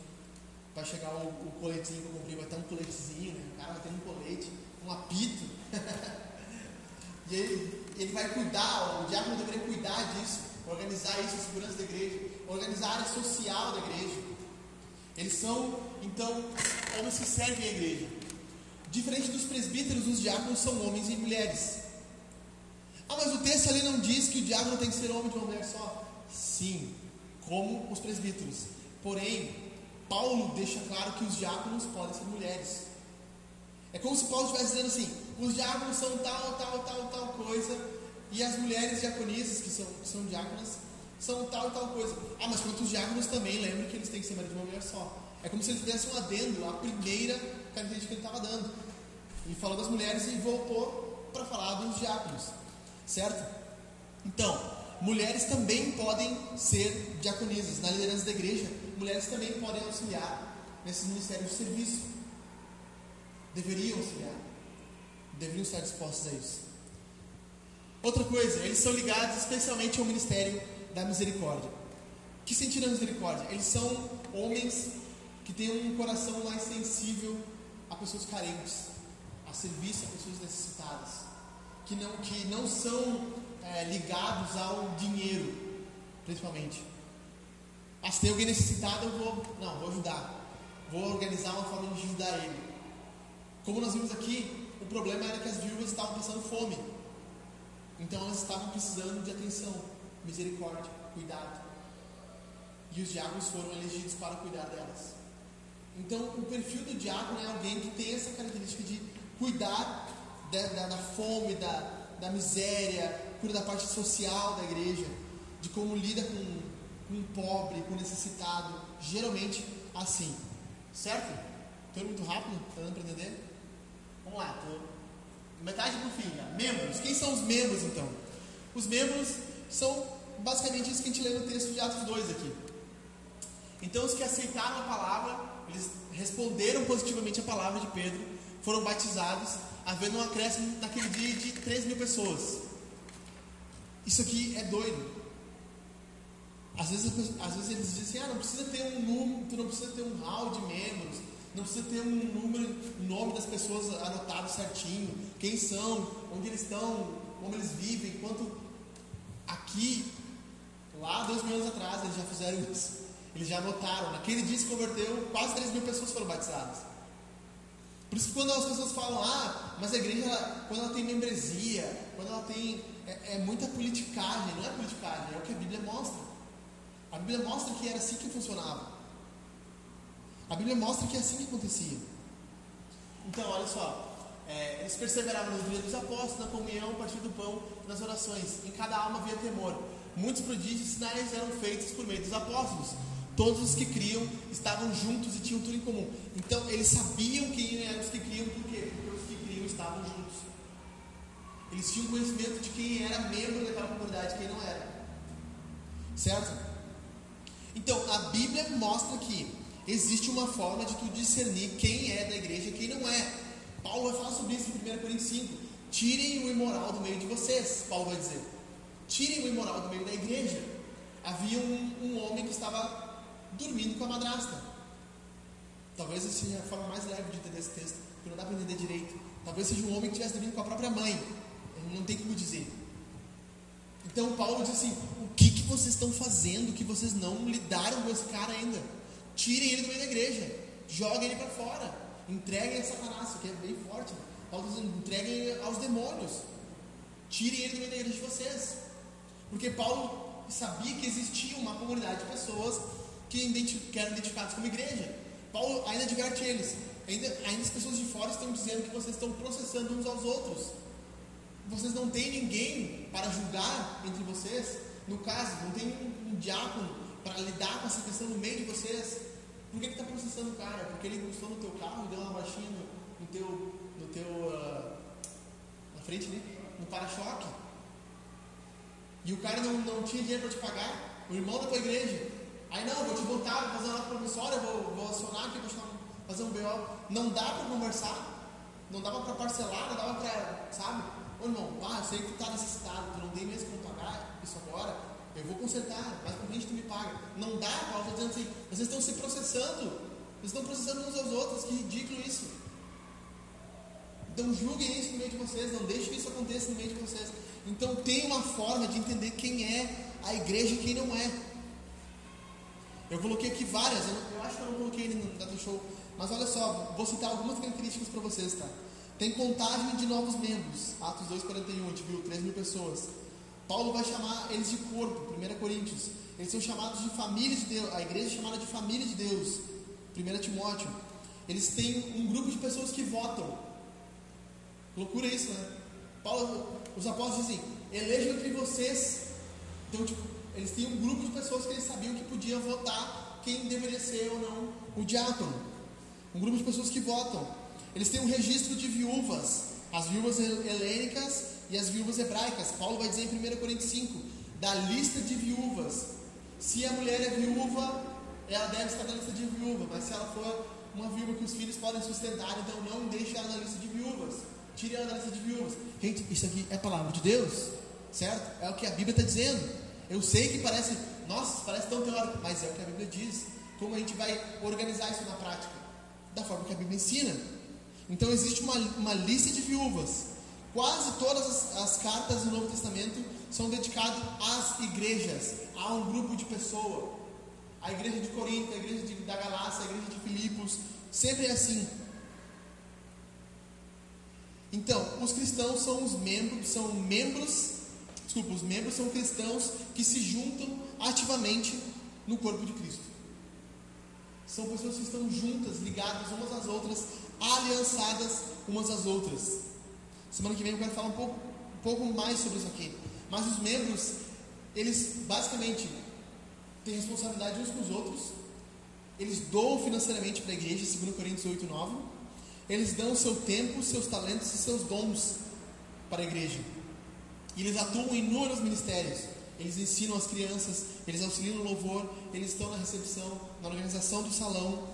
Speaker 1: vai chegar o, o coletezinho que eu comprei, vai ter um coletezinho, né? o cara vai ter um colete, um apito. *laughs* e ele, ele vai cuidar, o diácono deveria cuidar disso, organizar isso, a segurança da igreja, organizar a área social da igreja. Eles são, então, homens que servem a igreja. Diferente dos presbíteros, os diáconos são homens e mulheres. Ah, mas o texto ali não diz que o diácono tem que ser homem de uma mulher só. Sim, como os presbíteros. Porém, Paulo deixa claro que os diáconos podem ser mulheres. É como se Paulo estivesse dizendo assim: os diáconos são tal, tal, tal, tal coisa, e as mulheres diaconisas, que são, que são diáconas, são tal e tal coisa. Ah, mas quanto os diáconos também, lembre que eles têm que ser marido de uma mulher só. É como se ele fizesse um adendo à primeira característica que ele estava dando. Ele falou das mulheres e voltou para falar dos diáconos. Certo? Então, mulheres também podem ser diaconisas. Na liderança da igreja, mulheres também podem auxiliar nesses ministérios de serviço. Deveriam auxiliar. Deveriam estar dispostos a isso. Outra coisa, eles são ligados especialmente ao ministério da misericórdia. Que sentido é misericórdia? Eles são homens que têm um coração mais sensível a pessoas carentes, a serviço a pessoas necessitadas que não, que não são é, ligados ao dinheiro, principalmente. Ah, se tem alguém necessitado, eu vou, não, vou ajudar. Vou organizar uma forma de ajudar ele. Como nós vimos aqui, o problema era que as viúvas estavam passando fome. Então elas estavam precisando de atenção, misericórdia, cuidado. E os diáconos foram elegidos para cuidar delas. Então, o perfil do diácono é alguém que tem essa característica de cuidar da, da, da fome, da, da miséria, cuida da parte social da igreja, de como lida com, o pobre, com o necessitado, geralmente assim. Certo? Estou muito rápido? Está dando para entender? Vamos lá, tô metade o fim. Membros. Quem são os membros então? Os membros são basicamente isso que a gente lê no texto de Atos 2 aqui. Então, os que aceitaram a palavra, eles responderam positivamente a palavra de Pedro, foram batizados havendo um acréscimo naquele dia de 3 mil pessoas. Isso aqui é doido. Às vezes, às vezes eles dizem assim, ah, não precisa ter um número, tu não precisa ter um hall de membros, não precisa ter um número, nome das pessoas anotado certinho, quem são, onde eles estão, como eles vivem, quanto aqui, lá dois mil anos atrás, eles já fizeram isso. Eles já anotaram. Naquele dia se converteu, quase 3 mil pessoas foram batizadas. Por isso que quando as pessoas falam, ah, mas a igreja, quando ela tem membresia, quando ela tem. É, é, muita politicagem, não é politicagem, é o que a Bíblia mostra. A Bíblia mostra que era assim que funcionava. A Bíblia mostra que é assim que acontecia. Então, olha só. É, eles perseveravam no dia dos apóstolos, na comunhão, partir do pão, nas orações. Em cada alma havia temor. Muitos prodígios e sinais eram feitos por meio dos apóstolos. Todos os que criam estavam juntos e tinham tudo em comum. Então eles sabiam quem eram os que criam, por quê? Porque os que criam estavam juntos. Eles tinham conhecimento de quem era membro daquela comunidade e quem não era. Certo? Então a Bíblia mostra que existe uma forma de tu discernir quem é da igreja e quem não é. Paulo vai falar sobre isso em 1 Coríntios 5. Tirem o imoral do meio de vocês, Paulo vai dizer. Tirem o imoral do meio da igreja. Havia um, um homem que estava dormindo com a madrasta. Talvez seja a forma mais leve de entender esse texto, porque não dá para entender direito. Talvez seja um homem que estivesse dormindo com a própria mãe. Não tem como dizer. Então Paulo diz assim: o que, que vocês estão fazendo que vocês não lidaram com esse cara ainda? Tirem ele do meio da igreja, joguem ele para fora, entreguem a Satanás, que é bem forte. Paulo diz: entreguem aos demônios, tirem ele do meio da igreja de vocês. Porque Paulo sabia que existia uma comunidade de pessoas que eram identificados como igreja. Paulo ainda adverte eles. Ainda, ainda as pessoas de fora estão dizendo que vocês estão processando uns aos outros. Vocês não têm ninguém para julgar entre vocês. No caso, não tem um, um diácono para lidar com essa questão no meio de vocês. Por que está processando o cara? Porque ele encostou no teu carro e deu uma baixinha no, no teu, no teu uh, na frente ali, no para-choque. E o cara não, não tinha dinheiro para te pagar. O irmão da tua igreja Aí não, vou te botar, vou fazer uma nota promissória, vou, vou acionar aqui, vou fazer um BO. Não dá para conversar, não dava para parcelar, não dava para, sabe? Ô irmão, ah, eu sei que tu está necessitado, tu não tem mesmo como pagar, isso agora, eu vou consertar, mas gente tu me paga. Não dá, Paulo está dizendo assim, vocês estão se processando, vocês estão processando uns aos outros, que ridículo isso. Não julguem isso no meio de vocês, não deixem que isso aconteça no meio de vocês. Então tem uma forma de entender quem é a igreja e quem não é. Eu coloquei aqui várias, eu, eu acho que eu não coloquei no Data Show, mas olha só, vou citar algumas características para vocês, tá? Tem contagem de novos membros, Atos 2,41, a gente viu 3 mil pessoas. Paulo vai chamar eles de corpo, 1 Coríntios. Eles são chamados de família de Deus, a igreja é chamada de família de Deus, 1 Timóteo. Eles têm um grupo de pessoas que votam. Loucura isso, né? Paulo, os apóstolos dizem, elejam entre vocês. Então, tipo, eles têm um grupo de pessoas que eles sabiam que podiam votar quem deveria ser ou não o diácono. Um grupo de pessoas que votam. Eles têm um registro de viúvas, as viúvas helênicas e as viúvas hebraicas. Paulo vai dizer em 1 Coríntios 5, da lista de viúvas. Se a mulher é viúva, ela deve estar na lista de viúva, mas se ela for uma viúva que os filhos podem sustentar, então não deixe ela na lista de viúvas. Tire ela da lista de viúvas. Gente, isso aqui é palavra de Deus, certo? É o que a Bíblia está dizendo. Eu sei que parece, nossa, parece tão teórico, mas é o que a Bíblia diz. Como a gente vai organizar isso na prática? Da forma que a Bíblia ensina. Então existe uma, uma lista de viúvas. Quase todas as, as cartas do Novo Testamento são dedicadas às igrejas, a um grupo de pessoas. A igreja de Corinto, a igreja de, da Galácia, a igreja de Filipos, sempre é assim. Então, os cristãos são os membros, são membros, desculpa, os membros são cristãos que se juntam ativamente no corpo de Cristo. São pessoas que estão juntas, ligadas umas às outras, aliançadas umas às outras. Semana que vem eu quero falar um pouco, um pouco mais sobre isso aqui. Mas os membros, eles basicamente têm responsabilidade uns com os outros, eles doam financeiramente para a igreja, segundo Coríntios 8, 9. Eles dão seu tempo, seus talentos e seus dons para a igreja. E eles atuam em inúmeros ministérios. Eles ensinam as crianças, eles auxiliam no louvor, eles estão na recepção, na organização do salão,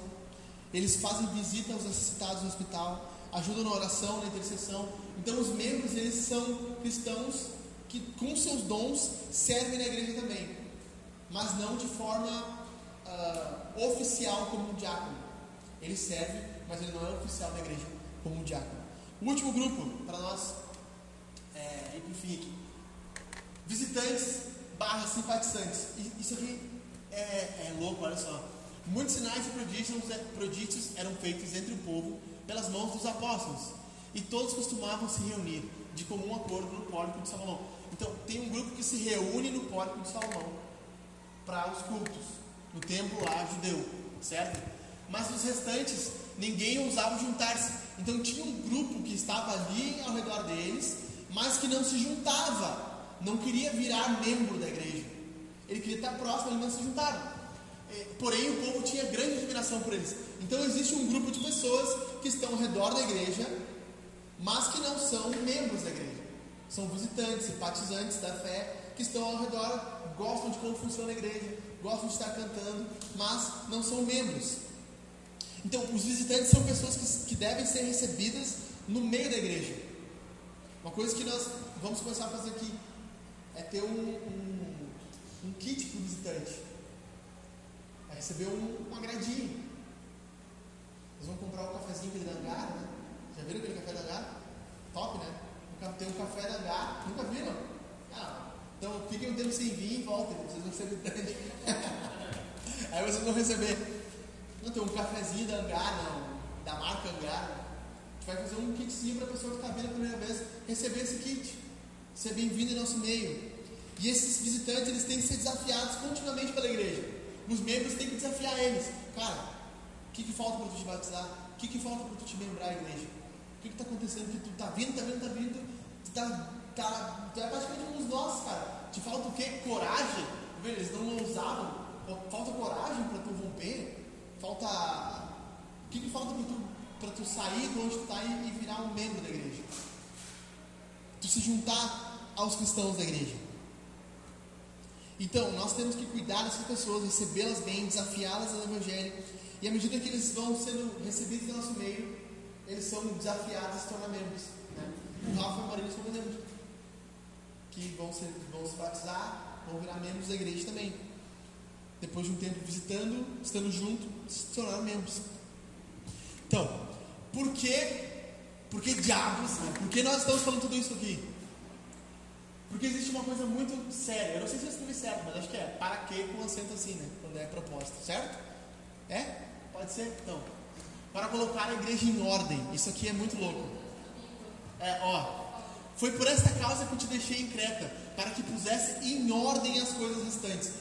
Speaker 1: eles fazem visita aos necessitados no hospital, ajudam na oração, na intercessão. Então os membros, eles são cristãos que com seus dons servem na igreja também, mas não de forma uh, oficial como um diácono. Ele serve, mas ele não é oficial da igreja como um diácono. O último grupo, para nós é, ir para o fim aqui. Visitantes barra simpatizantes. Isso aqui é, é louco, olha só. Muitos sinais e prodígios, prodígios eram feitos entre o povo pelas mãos dos apóstolos. E todos costumavam se reunir de comum acordo no pórtico de Salomão. Então, tem um grupo que se reúne no pórtico de Salomão para os cultos, no templo lá judeu, certo? Mas os restantes, ninguém ousava juntar-se. Então, tinha um grupo que estava ali ao redor deles, mas que não se juntava, não queria virar membro da igreja. Ele queria estar próximo, eles não se juntaram. É, porém, o povo tinha grande admiração por eles. Então, existe um grupo de pessoas que estão ao redor da igreja, mas que não são membros da igreja. São visitantes, simpatizantes da fé, que estão ao redor, gostam de como funciona a igreja, gostam de estar cantando, mas não são membros. Então, os visitantes são pessoas que, que devem ser recebidas no meio da igreja. Uma coisa que nós vamos começar a fazer aqui é ter um, um, um kit para o visitante. É receber um, um agradinho. Eles vão comprar um cafezinho Angar, né? Já viram aquele café da Angar? Top, né? Tem um café da Angar, nunca viram? Ah, então fiquem um tempo sem vir e voltem, vocês vão ser visitantes. *laughs* Aí vocês vão receber. Não, tem um cafezinho da Angar, não, da marca Angar. A gente vai fazer um kitzinho para a pessoa que está vindo a primeira vez receber esse kit. Ser bem-vindo em nosso meio. E esses visitantes, eles têm que ser desafiados continuamente pela igreja. Os membros têm que desafiar eles. Cara, o que, que falta para tu te batizar? O que, que falta para tu te membrar a igreja? Que está acontecendo? Que tu está vindo, está vindo, está vindo, tu tá, tá, tu é praticamente um dos nossos, cara. Te falta o quê? Coragem? Eles não ousavam. Falta coragem para tu romper. Falta. O que, que falta para tu, para tu sair de onde tu está e, e virar um membro da igreja? Tu se juntar aos cristãos da igreja. Então, nós temos que cuidar dessas pessoas, recebê-las bem, desafiá-las ao Evangelho e à medida que eles vão sendo recebidos no nosso meio, eles são desafiados a se tornar membros. Né? O Rafa e o Marido são exemplo. que vão, ser, vão se batizar, vão virar membros da igreja também. Depois de um tempo visitando, estando junto, se tornaram membros. Então, por que, por que diabos, né? por que nós estamos falando tudo isso aqui? Porque existe uma coisa muito séria. Eu não sei se eu escrevi certo, mas acho que é para que com acento assim, né? Quando é proposta, certo? É? Pode ser? Então. Para colocar a igreja em ordem. Isso aqui é muito louco. É, ó. Foi por esta causa que eu te deixei em Creta, para que pusesse em ordem as coisas restantes.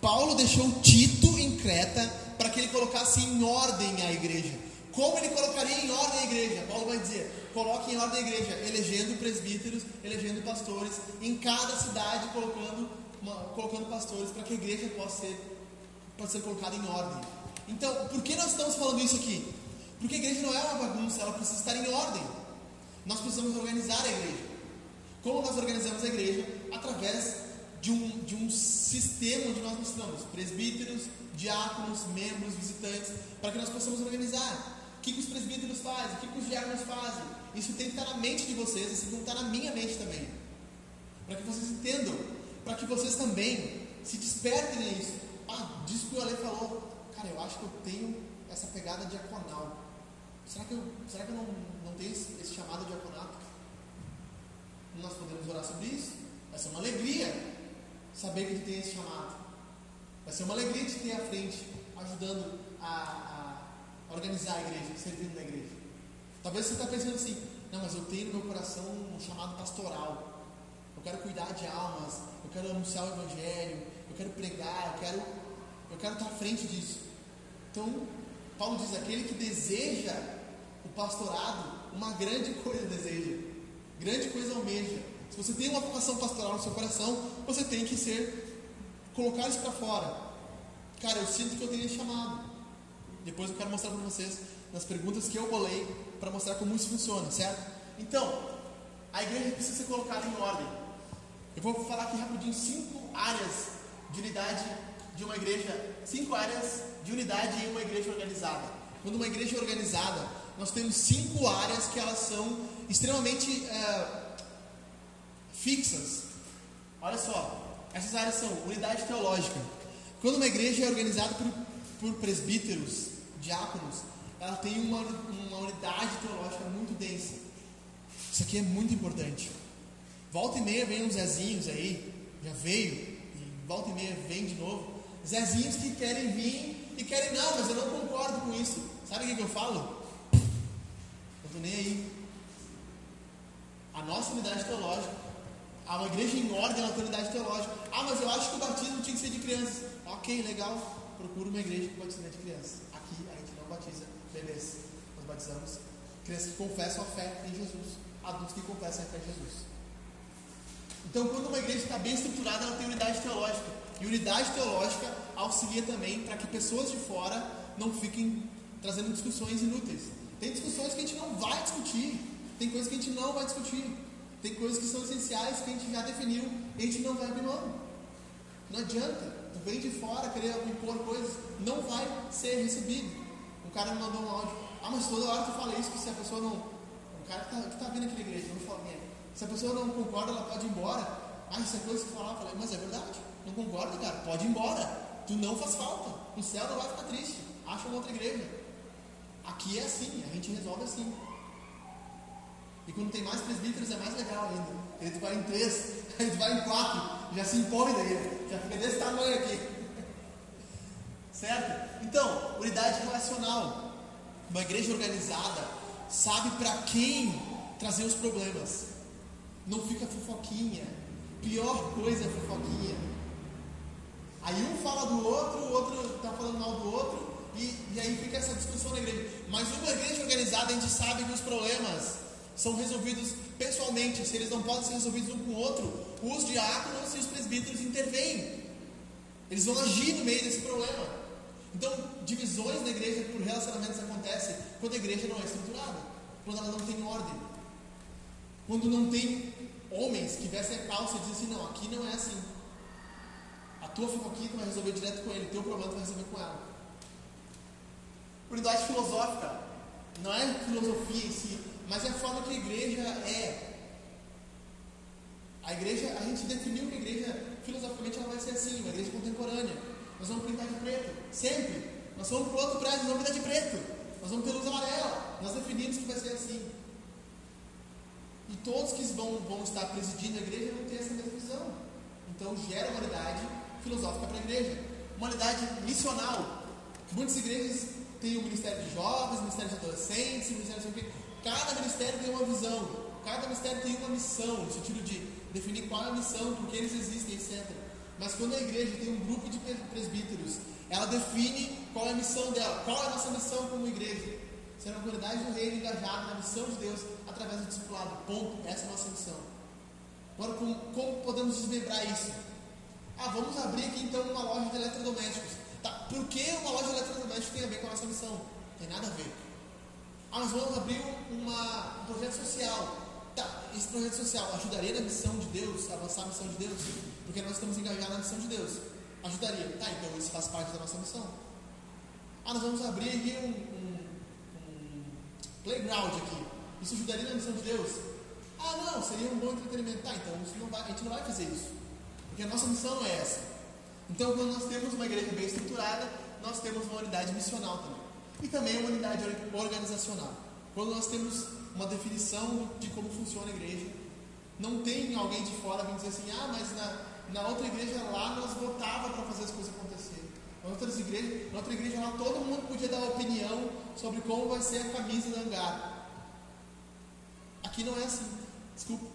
Speaker 1: Paulo deixou Tito em Creta para que ele colocasse em ordem a igreja. Como ele colocaria em ordem a igreja? Paulo vai dizer: coloque em ordem a igreja, elegendo presbíteros, elegendo pastores, em cada cidade colocando, uma, colocando pastores para que a igreja possa ser, possa ser colocada em ordem. Então, por que nós estamos falando isso aqui? Porque a igreja não é uma bagunça, ela precisa estar em ordem. Nós precisamos organizar a igreja. Como nós organizamos a igreja? Através de um, de um sistema onde nós mostramos presbíteros, diáconos, membros, visitantes, para que nós possamos organizar. O que, que os presbíteros fazem? O que, que os diáconos fazem? Isso tem que estar na mente de vocês, isso tem que estar na minha mente também. Para que vocês entendam, para que vocês também se despertem nisso. Ah, disso que o Ale falou. Cara, eu acho que eu tenho essa pegada diaconal. Será que eu, será que eu não, não tenho esse, esse chamado diaconato? Nós podemos orar sobre isso? Vai ser uma alegria saber que tu tem esse chamado. Vai ser uma alegria te ter à frente, ajudando a, a organizar a igreja, servindo na igreja. Talvez você está pensando assim, não, mas eu tenho no meu coração um chamado pastoral. Eu quero cuidar de almas, eu quero anunciar o evangelho, eu quero pregar, eu quero, eu quero estar à frente disso. Então, Paulo diz, aquele que deseja pastorado, uma grande coisa deseja, grande coisa almeja. Se você tem uma vocação pastoral no seu coração, você tem que ser, colocar isso para fora. Cara, eu sinto que eu tenho chamado. Depois eu quero mostrar para vocês nas perguntas que eu bolei para mostrar como isso funciona, certo? Então, a igreja precisa ser colocada em ordem. Eu vou falar aqui rapidinho cinco áreas de unidade de uma igreja, cinco áreas de unidade em uma igreja organizada. Quando uma igreja é organizada, nós temos cinco áreas que elas são extremamente é, fixas. Olha só, essas áreas são unidade teológica. Quando uma igreja é organizada por, por presbíteros, diáconos, ela tem uma, uma unidade teológica muito densa. Isso aqui é muito importante. Volta e meia vem uns Zezinhos aí, já veio, e volta e meia vem de novo. Zezinhos que querem vir e querem, não, mas eu não concordo com isso. Sabe o que, que eu falo? Eu tô nem aí. A nossa unidade teológica, há uma igreja em ordem na unidade teológica. Ah, mas eu acho que o batismo tinha que ser de crianças. Ok, legal. Procura uma igreja que batismo de crianças batiza bebês. Nós batizamos crianças que confessam a fé em Jesus, adultos que confessam a fé em Jesus. Então, quando uma igreja está bem estruturada, ela tem unidade teológica. E unidade teológica auxilia também para que pessoas de fora não fiquem trazendo discussões inúteis. Tem discussões que a gente não vai discutir, tem coisas que a gente não vai discutir, tem coisas que são essenciais que a gente já definiu e a gente não vai abrir mão. Não adianta, tu vem de fora querer impor coisas, não vai ser recebido. O cara me mandou um áudio. Ah, mas toda hora tu fala isso, que se a pessoa não. O cara que tá, que tá vindo aqui na igreja, não fala ninguém. Se a pessoa não concorda, ela pode ir embora. Ah, isso é coisa que falar. Eu falei, mas é verdade. Não concorda, cara. Pode ir embora. Tu não faz falta. O céu não vai ficar triste. Acha uma outra igreja. Aqui é assim, a gente resolve assim. E quando tem mais presbíteros é mais legal ainda. A gente vai em três, *laughs* a gente vai em quatro, já se impõe daí, já fica desse tamanho aqui. *laughs* Certo? Então, unidade relacional. Uma igreja organizada sabe para quem trazer os problemas. Não fica fofoquinha. Pior coisa é fofoquinha. Aí um fala do outro, o outro está falando mal do outro, e, e aí fica essa discussão na igreja. Mas uma igreja organizada, a gente sabe que os problemas são resolvidos pessoalmente. Se eles não podem ser resolvidos um com o outro, os diáconos e os presbíteros intervêm. Eles vão agir no meio desse problema. Então, divisões na igreja por relacionamentos acontecem quando a igreja não é estruturada, quando ela não tem ordem. Quando não tem homens que vestem a calça e dizem assim, não, aqui não é assim. A tua fofoquinha tu vai resolver direto com ele, teu problema tu vai resolver com ela. Unidade filosófica não é filosofia em si, mas é a forma que a igreja é. A igreja, a gente definiu que a igreja, filosoficamente, ela vai ser assim, uma igreja contemporânea. Nós vamos pintar de preto, sempre. Nós vamos para outro prédio, nós vamos pintar de preto. Nós vamos ter luz amarela. Nós definimos que vai ser assim. E todos que vão, vão estar presidindo a igreja vão ter essa mesma visão. Então gera uma unidade filosófica para a igreja. Uma unidade missional. Muitas igrejas têm o ministério de jovens, o ministério de adolescentes, o ministério de Cada ministério tem uma visão. Cada ministério tem uma missão, no sentido de definir qual é a missão, por que eles existem, etc. Mas quando a igreja tem um grupo de presbíteros, ela define qual é a missão dela, qual é a nossa missão como igreja. Ser uma comunidade do reino engajada na missão de Deus através do discipulado. Ponto. Essa é a nossa missão. Agora, como, como podemos desmembrar isso? Ah, vamos abrir aqui então uma loja de eletrodomésticos. Por que uma loja de eletrodomésticos tem a ver com a nossa missão? Tem nada a ver. Ah, nós vamos abrir uma, um projeto social. Tá, esse projeto social ajudaria na missão de Deus, avançar a missão de Deus? Porque nós estamos engajados na missão de Deus. Ajudaria. Tá, então isso faz parte da nossa missão. Ah, nós vamos abrir aqui um, um, um playground aqui. Isso ajudaria na missão de Deus? Ah, não, seria um bom entretenimento. Tá, então não vai, a gente não vai fazer isso. Porque a nossa missão não é essa. Então, quando nós temos uma igreja bem estruturada, nós temos uma unidade missional também. E também uma unidade organizacional. Quando nós temos uma definição de como funciona a igreja, não tem alguém de fora vindo dizer assim, ah, mas na, na outra igreja lá nós votava para fazer as coisas acontecerem. Na, outras igrejas, na outra igreja lá todo mundo podia dar opinião sobre como vai ser a camisa da hangar. Aqui não é assim. Desculpa,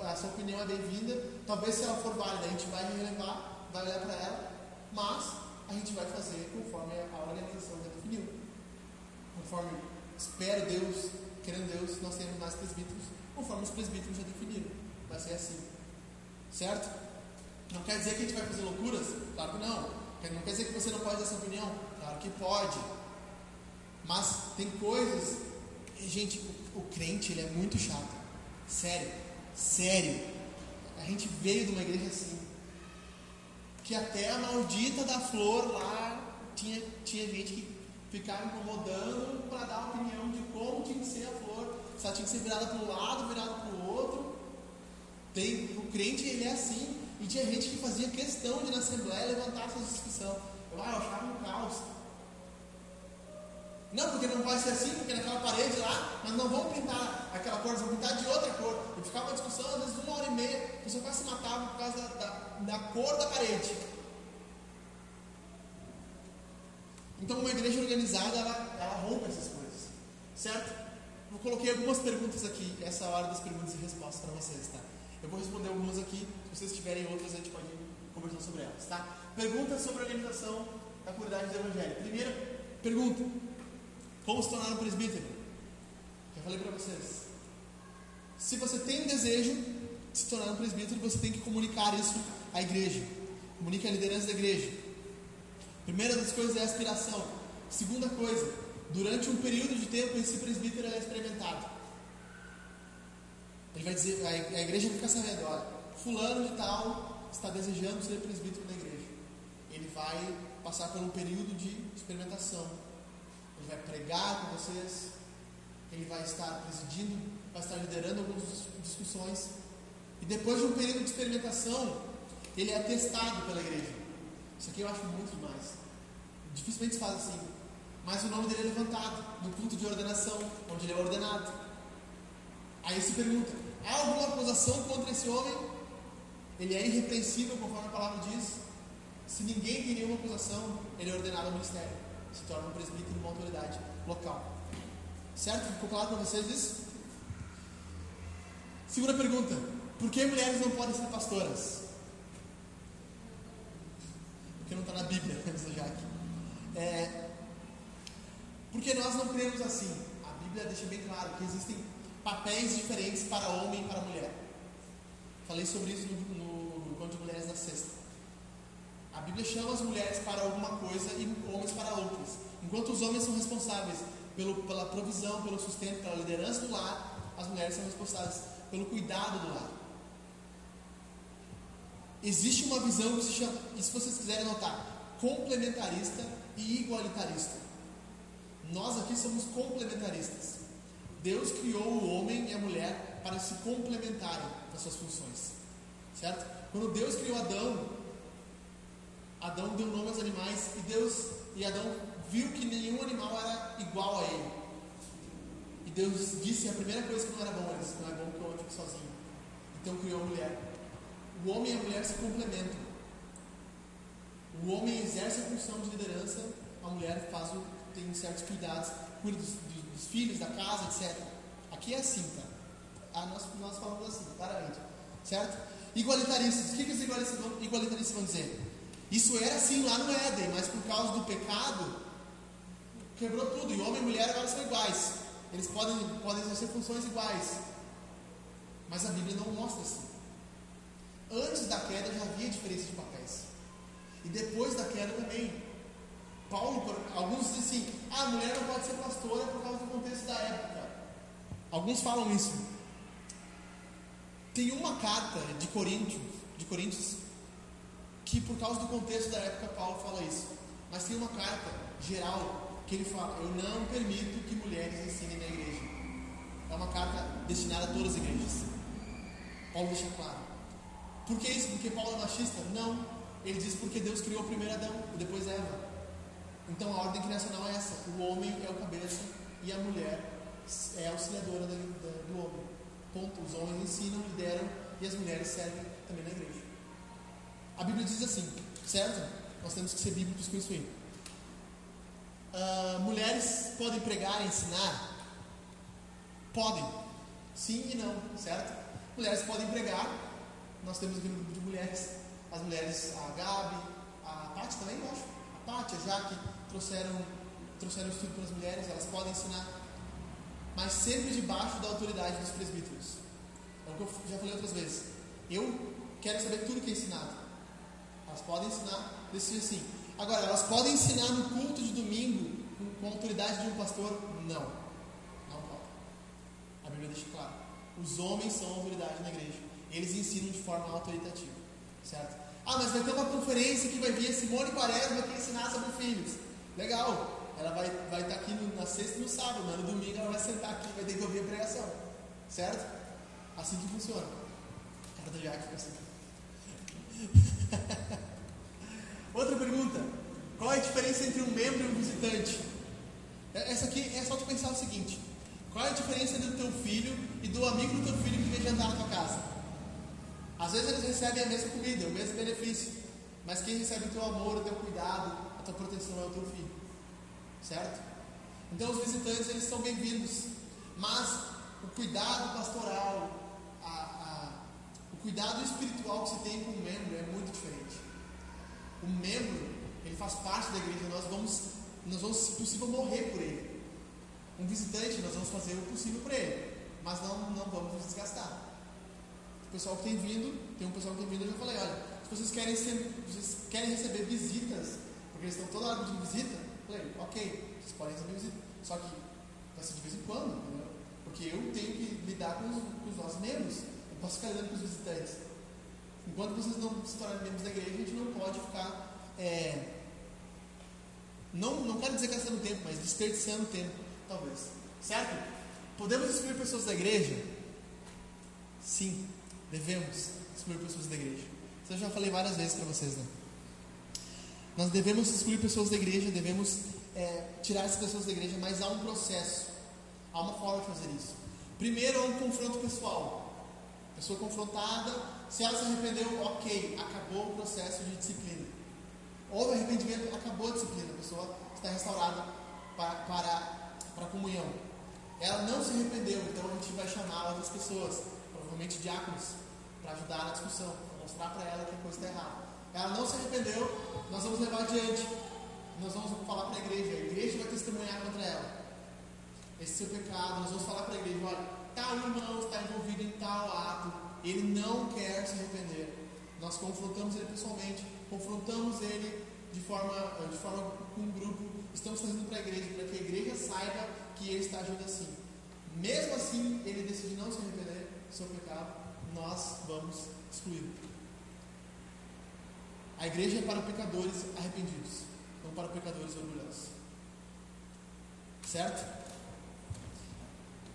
Speaker 1: a sua opinião é bem-vinda. Talvez se ela for válida, a gente vai relevar, vai olhar para ela, mas a gente vai fazer conforme a organização já definiu. Conforme espero Deus, querendo Deus, nós temos mais presbíteros, conforme os presbíteros já definiram. Vai ser assim. Certo? Não quer dizer que a gente vai fazer loucuras? Claro que não. Não quer dizer que você não pode dar sua opinião? Claro que pode. Mas tem coisas. Gente, o, o crente ele é muito chato. Sério. Sério. A gente veio de uma igreja assim. Que até a maldita da flor lá tinha, tinha gente que ficava incomodando para dar opinião de como tinha que ser a flor. Se ela tinha que ser virada para um lado, virada para o outro. Tem, o crente ele é assim. E tinha gente que fazia questão de na Assembleia levantar essa discussão. Eu, ah, eu achava um caos. Não, porque não vai ser assim, porque naquela parede lá, nós não vamos pintar aquela cor, vamos pintar de outra cor. E ficava uma discussão, às vezes, uma hora e meia, a pessoa quase se matava por causa da, da, da cor da parede. Então, uma igreja organizada, ela, ela rompe essas coisas. Certo? Eu coloquei algumas perguntas aqui, essa hora das perguntas e respostas para vocês, tá? Eu vou responder algumas aqui, se vocês tiverem outras, a gente pode conversar sobre elas, tá? Perguntas sobre a organização da comunidade do Evangelho. Primeira pergunta: Como se tornar um presbítero? Já falei para vocês. Se você tem desejo de se tornar um presbítero, você tem que comunicar isso à igreja. Comunique a liderança da igreja. Primeira das coisas é a aspiração. Segunda coisa, durante um período de tempo, esse presbítero é experimentado. Ele vai dizer, a igreja fica sabendo, olha, fulano de tal está desejando ser presbítero da igreja. Ele vai passar por um período de experimentação. Ele vai pregar com vocês, ele vai estar presidindo, vai estar liderando algumas discussões. E depois de um período de experimentação, ele é testado pela igreja. Isso aqui eu acho muito demais. Dificilmente se faz assim. Mas o nome dele é levantado no culto de ordenação, onde ele é ordenado. Aí se pergunta: há alguma acusação contra esse homem? Ele é irrepreensível, conforme a palavra diz. Se ninguém tem nenhuma acusação, ele é ordenado ao ministério. Se torna um presbítero, uma autoridade local. Certo? Ficou claro para vocês isso? Segunda pergunta: por que mulheres não podem ser pastoras? Porque não está na Bíblia, *laughs* diz Jaque. É, porque nós não cremos assim. A Bíblia deixa bem claro que existem papéis diferentes para homem e para mulher. Falei sobre isso no, no, encontro de mulheres da sexta. A Bíblia chama as mulheres para alguma coisa e homens para outras. Enquanto os homens são responsáveis pelo, pela provisão, pelo sustento, pela liderança do lar, as mulheres são responsáveis pelo cuidado do lar. Existe uma visão que se chama, e se vocês quiserem notar, complementarista e igualitarista. Nós aqui somos complementaristas. Deus criou o homem e a mulher para se complementarem nas suas funções. Certo? Quando Deus criou Adão, Adão deu nome aos animais e Deus e Adão viu que nenhum animal era igual a ele. E Deus disse a primeira coisa que não era bom, ele disse, não é bom que homem fique sozinho. Então criou a mulher. O homem e a mulher se complementam. O homem exerce a função de liderança, a mulher faz o, tem certos cuidados, cuida dos, dos filhos, da casa, etc. Aqui é assim, tá? Ah, nós, nós falamos assim, claramente. Certo? Igualitaristas. O que, que os igualitaristas vão dizer? Isso era assim lá no Éden, mas por causa do pecado, quebrou tudo. E homem e mulher agora são iguais. Eles podem, podem exercer funções iguais. Mas a Bíblia não mostra assim. Antes da queda já havia diferença de papéis. E depois da queda também. Paulo, alguns dizem assim, a mulher não pode ser pastora por causa do contexto da época. Alguns falam isso. Tem uma carta de Coríntios, de Coríntios, que por causa do contexto da época Paulo fala isso. Mas tem uma carta geral que ele fala: Eu não permito que mulheres ensinem na igreja. É uma carta destinada a todas as igrejas. Paulo deixa claro. Por que isso? Porque Paulo é machista? Não. Ele diz porque Deus criou primeiro Adão e depois Eva. Então a ordem criacional é essa: o homem é o cabeça e a mulher é a auxiliadora do homem. Ponto. Os homens ensinam, lideram e as mulheres servem também na igreja. A Bíblia diz assim, certo? Nós temos que ser bíblicos com isso aí. Uh, mulheres podem pregar ensinar? Podem. Sim e não, certo? Mulheres podem pregar. Nós temos aqui um grupo de mulheres. As mulheres, a Gabi, a Paty também, acho. A Paty, a Jaque, trouxeram, trouxeram estudo para as mulheres. Elas podem ensinar. Mas sempre debaixo da autoridade dos presbíteros. É o que eu já falei outras vezes. Eu quero saber tudo que é ensinado. Elas podem ensinar desse assim. Agora, elas podem ensinar no culto de domingo com, a autoridade de um pastor? Não. Não pode. A Bíblia deixa claro. Os homens são autoridade na igreja. Eles ensinam de forma autoritativa. Certo? Ah, mas vai ter uma conferência que vai vir a Simone Quaresma que ensinar sobre filhos. Legal. Ela vai, vai estar aqui no, na sexta e no sábado, mas no domingo ela vai sentar aqui e vai ter que ouvir a pregação. Certo? Assim que funciona. A cara do Jack fica assim. *laughs* Outra pergunta: qual é a diferença entre um membro e um visitante? É, essa aqui é só tu pensar o seguinte: qual é a diferença do teu filho e do amigo do teu filho que vem jantar na tua casa? Às vezes eles recebem a mesma comida, o mesmo benefício, mas quem recebe o teu amor, o teu cuidado, a tua proteção é o teu filho, certo? Então os visitantes eles são bem-vindos, mas o cuidado pastoral, cuidado espiritual que se tem com o membro é muito diferente. O membro, ele faz parte da igreja, nós vamos, nós vamos, se possível, morrer por ele. Um visitante, nós vamos fazer o possível por ele, mas não, não vamos nos desgastar. Pessoal que tem vindo, tem um pessoal que tem vindo, eu já falei, olha, se vocês querem, ser, vocês querem receber visitas, porque eles estão toda hora de visita, eu falei, ok, vocês podem receber visita, só que vai ser de vez em quando, entendeu? Porque eu tenho que lidar com os, com os nossos membros posso ficar olhando para os visitantes. Enquanto vocês não se tornarem membros da igreja, a gente não pode ficar. É, não, não quero dizer gastando tempo, mas desperdiçando tempo, talvez. Certo? Podemos excluir pessoas da igreja? Sim, devemos excluir pessoas da igreja. Isso eu já falei várias vezes para vocês, né? Nós devemos excluir pessoas da igreja, devemos é, tirar as pessoas da igreja, mas há um processo, há uma forma de fazer isso. Primeiro, há um confronto pessoal pessoa confrontada, se ela se arrependeu, ok, acabou o processo de disciplina. Houve arrependimento, acabou a disciplina, a pessoa está restaurada para, para, para a comunhão. Ela não se arrependeu, então a gente vai chamar outras pessoas, provavelmente diáconos, para ajudar na discussão, para mostrar para ela que a coisa está errada. Ela não se arrependeu, nós vamos levar adiante. Nós vamos falar para a igreja, a igreja vai testemunhar contra ela. Esse seu pecado, nós vamos falar para a igreja, olha, tal irmão está envolvido em tal ato, ele não quer se arrepender. Nós confrontamos ele pessoalmente, confrontamos ele de forma, de forma com um grupo, estamos trazendo para a igreja, para que a igreja saiba que ele está agindo assim. Mesmo assim, ele decide não se arrepender do seu pecado, nós vamos excluí-lo. A igreja é para pecadores arrependidos, não para pecadores orgulhosos. Certo?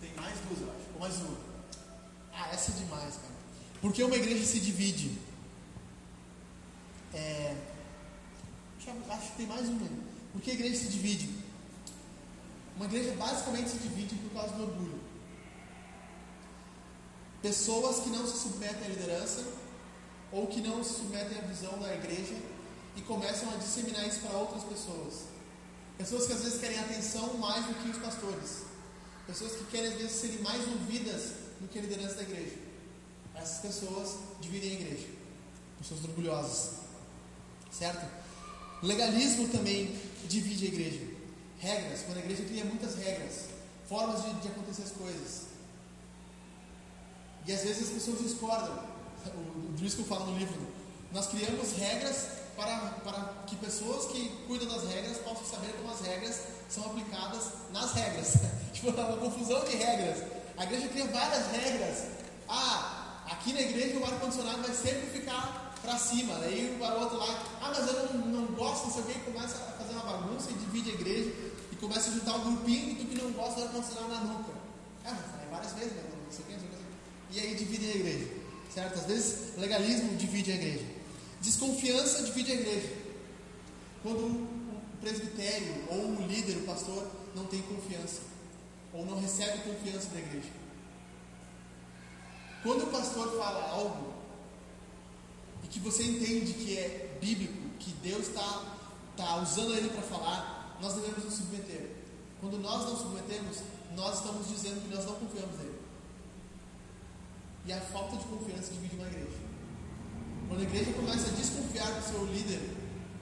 Speaker 1: Tem mais duas, eu acho. Ou mais uma. Ah, essa é demais, cara. Por que uma igreja se divide? É, acho que tem mais uma. Por que a igreja se divide? Uma igreja basicamente se divide por causa do orgulho. Pessoas que não se submetem à liderança ou que não se submetem à visão da igreja e começam a disseminar isso para outras pessoas. Pessoas que às vezes querem atenção mais do que os pastores. Pessoas que querem às vezes serem mais ouvidas do que a liderança da igreja. Essas pessoas dividem a igreja. Pessoas orgulhosas. Certo? Legalismo também divide a igreja. Regras. Quando a igreja cria muitas regras. Formas de, de acontecer as coisas. E às vezes as pessoas discordam. O, Driscoll fala no livro. Nós criamos regras para, para que pessoas que cuidam das regras possam saber como as regras são aplicadas nas regras. *laughs* tipo, uma confusão de regras. A igreja cria várias regras. Ah, aqui na igreja o ar-condicionado vai sempre ficar para cima. Daí o outro lá, ah, mas eu não, não gosto, não sei o que, começa a fazer uma bagunça e divide a igreja e começa a juntar um grupinho do que não gosta do ar-condicionado na nuca. Ah, já falei várias vezes, mas não sei o que, não sei o que. E aí divide a igreja. Certo? Às vezes legalismo divide a igreja. Desconfiança divide a igreja. Quando o presbitério ou o líder, o pastor, não tem confiança ou não recebe confiança da igreja. Quando o pastor fala algo e que você entende que é bíblico, que Deus está tá usando ele para falar, nós devemos nos submeter. Quando nós não submetemos, nós estamos dizendo que nós não confiamos nele. E a falta de confiança divide uma igreja. Quando a igreja começa a desconfiar do seu líder,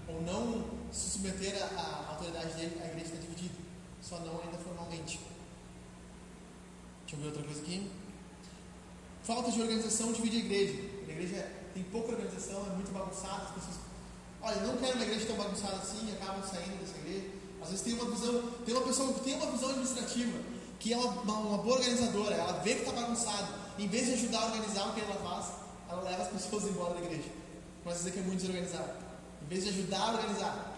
Speaker 1: ou não se submeter à, autoridade dele, a igreja está dividida. Só não ainda formalmente. Deixa eu ver outra coisa aqui. Falta de organização divide a igreja. A igreja tem pouca organização, é muito bagunçada. As pessoas, olha, não quero uma igreja tão bagunçada assim e acabam saindo dessa igreja. Às vezes tem uma visão, tem uma pessoa que tem uma visão administrativa, que é uma, uma boa organizadora, ela vê que está bagunçado, em vez de ajudar a organizar o que ela faz, ela leva as pessoas embora da igreja. Começa a dizer que é muito desorganizado. Em vez de ajudar a organizar.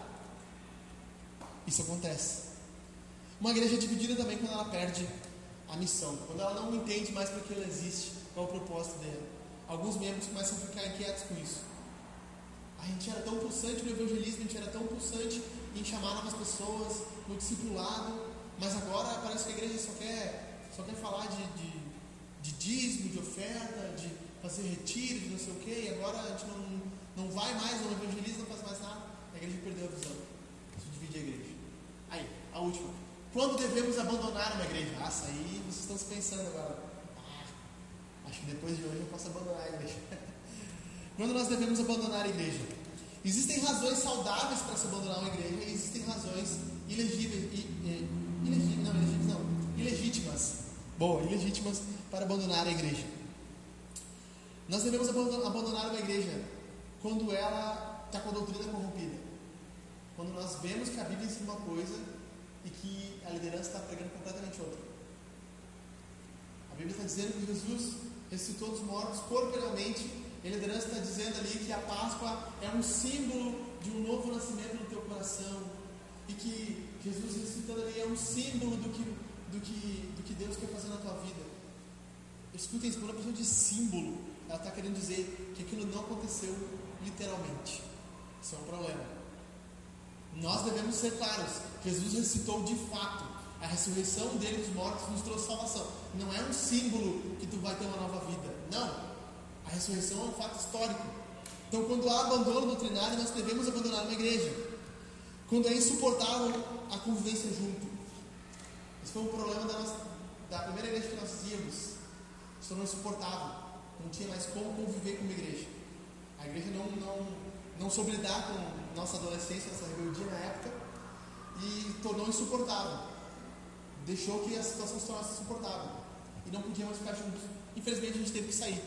Speaker 1: Isso acontece. Uma igreja é dividida também quando ela perde a missão, quando ela não entende mais para que ela existe, qual é o propósito dela. Alguns membros começam a ficar inquietos com isso. A gente era tão pulsante no evangelismo, a gente era tão pulsante em chamar novas pessoas, no discipulado, mas agora parece que a igreja só quer, só quer falar de, de, de dízimo, de oferta, de fazer retiro, de não sei o quê, e agora a gente não, não vai mais, não evangeliza, não faz mais nada. A igreja perdeu a visão. Isso divide a igreja. Aí, a última. Quando devemos abandonar uma igreja? Ah, aí vocês estão se pensando agora. Ah, acho que depois de hoje eu posso abandonar a igreja. *laughs* Quando nós devemos abandonar a igreja? Existem razões saudáveis para se abandonar uma igreja e existem razões ilegíveis, ilegíveis, não, ilegíveis não, ilegítimas. Boa, ilegítimas para abandonar a igreja. Nós devemos abandonar uma igreja quando ela está com a doutrina corrompida. Quando nós vemos que a Bíblia ensina uma coisa e que a liderança está pregando completamente outra. A Bíblia está dizendo que Jesus ressuscitou dos mortos corporalmente, e a liderança está dizendo ali que a Páscoa é um símbolo de um novo nascimento no teu coração, e que Jesus ressuscitando ali é um símbolo do que, do que, do que Deus quer fazer na tua vida. Escutem isso, quando a pessoa diz símbolo, ela está querendo dizer que aquilo não aconteceu literalmente. Isso é um problema. Nós devemos ser claros. Jesus ressuscitou de fato. A ressurreição dele dos mortos nos trouxe salvação. Não é um símbolo que tu vai ter uma nova vida. Não. A ressurreição é um fato histórico. Então, quando há abandono doutrinário, nós devemos abandonar uma igreja. Quando é insuportável a convivência junto. Foi um problema da, nossa, da primeira igreja que nós íamos. Se tornou insuportável não tinha mais como conviver com uma igreja. A igreja não, não, não soube lidar com nossa adolescência, nossa rebeldia na época, e tornou insuportável. Deixou que a situação se tornasse insuportável. E não podíamos ficar juntos. Infelizmente a gente teve que sair.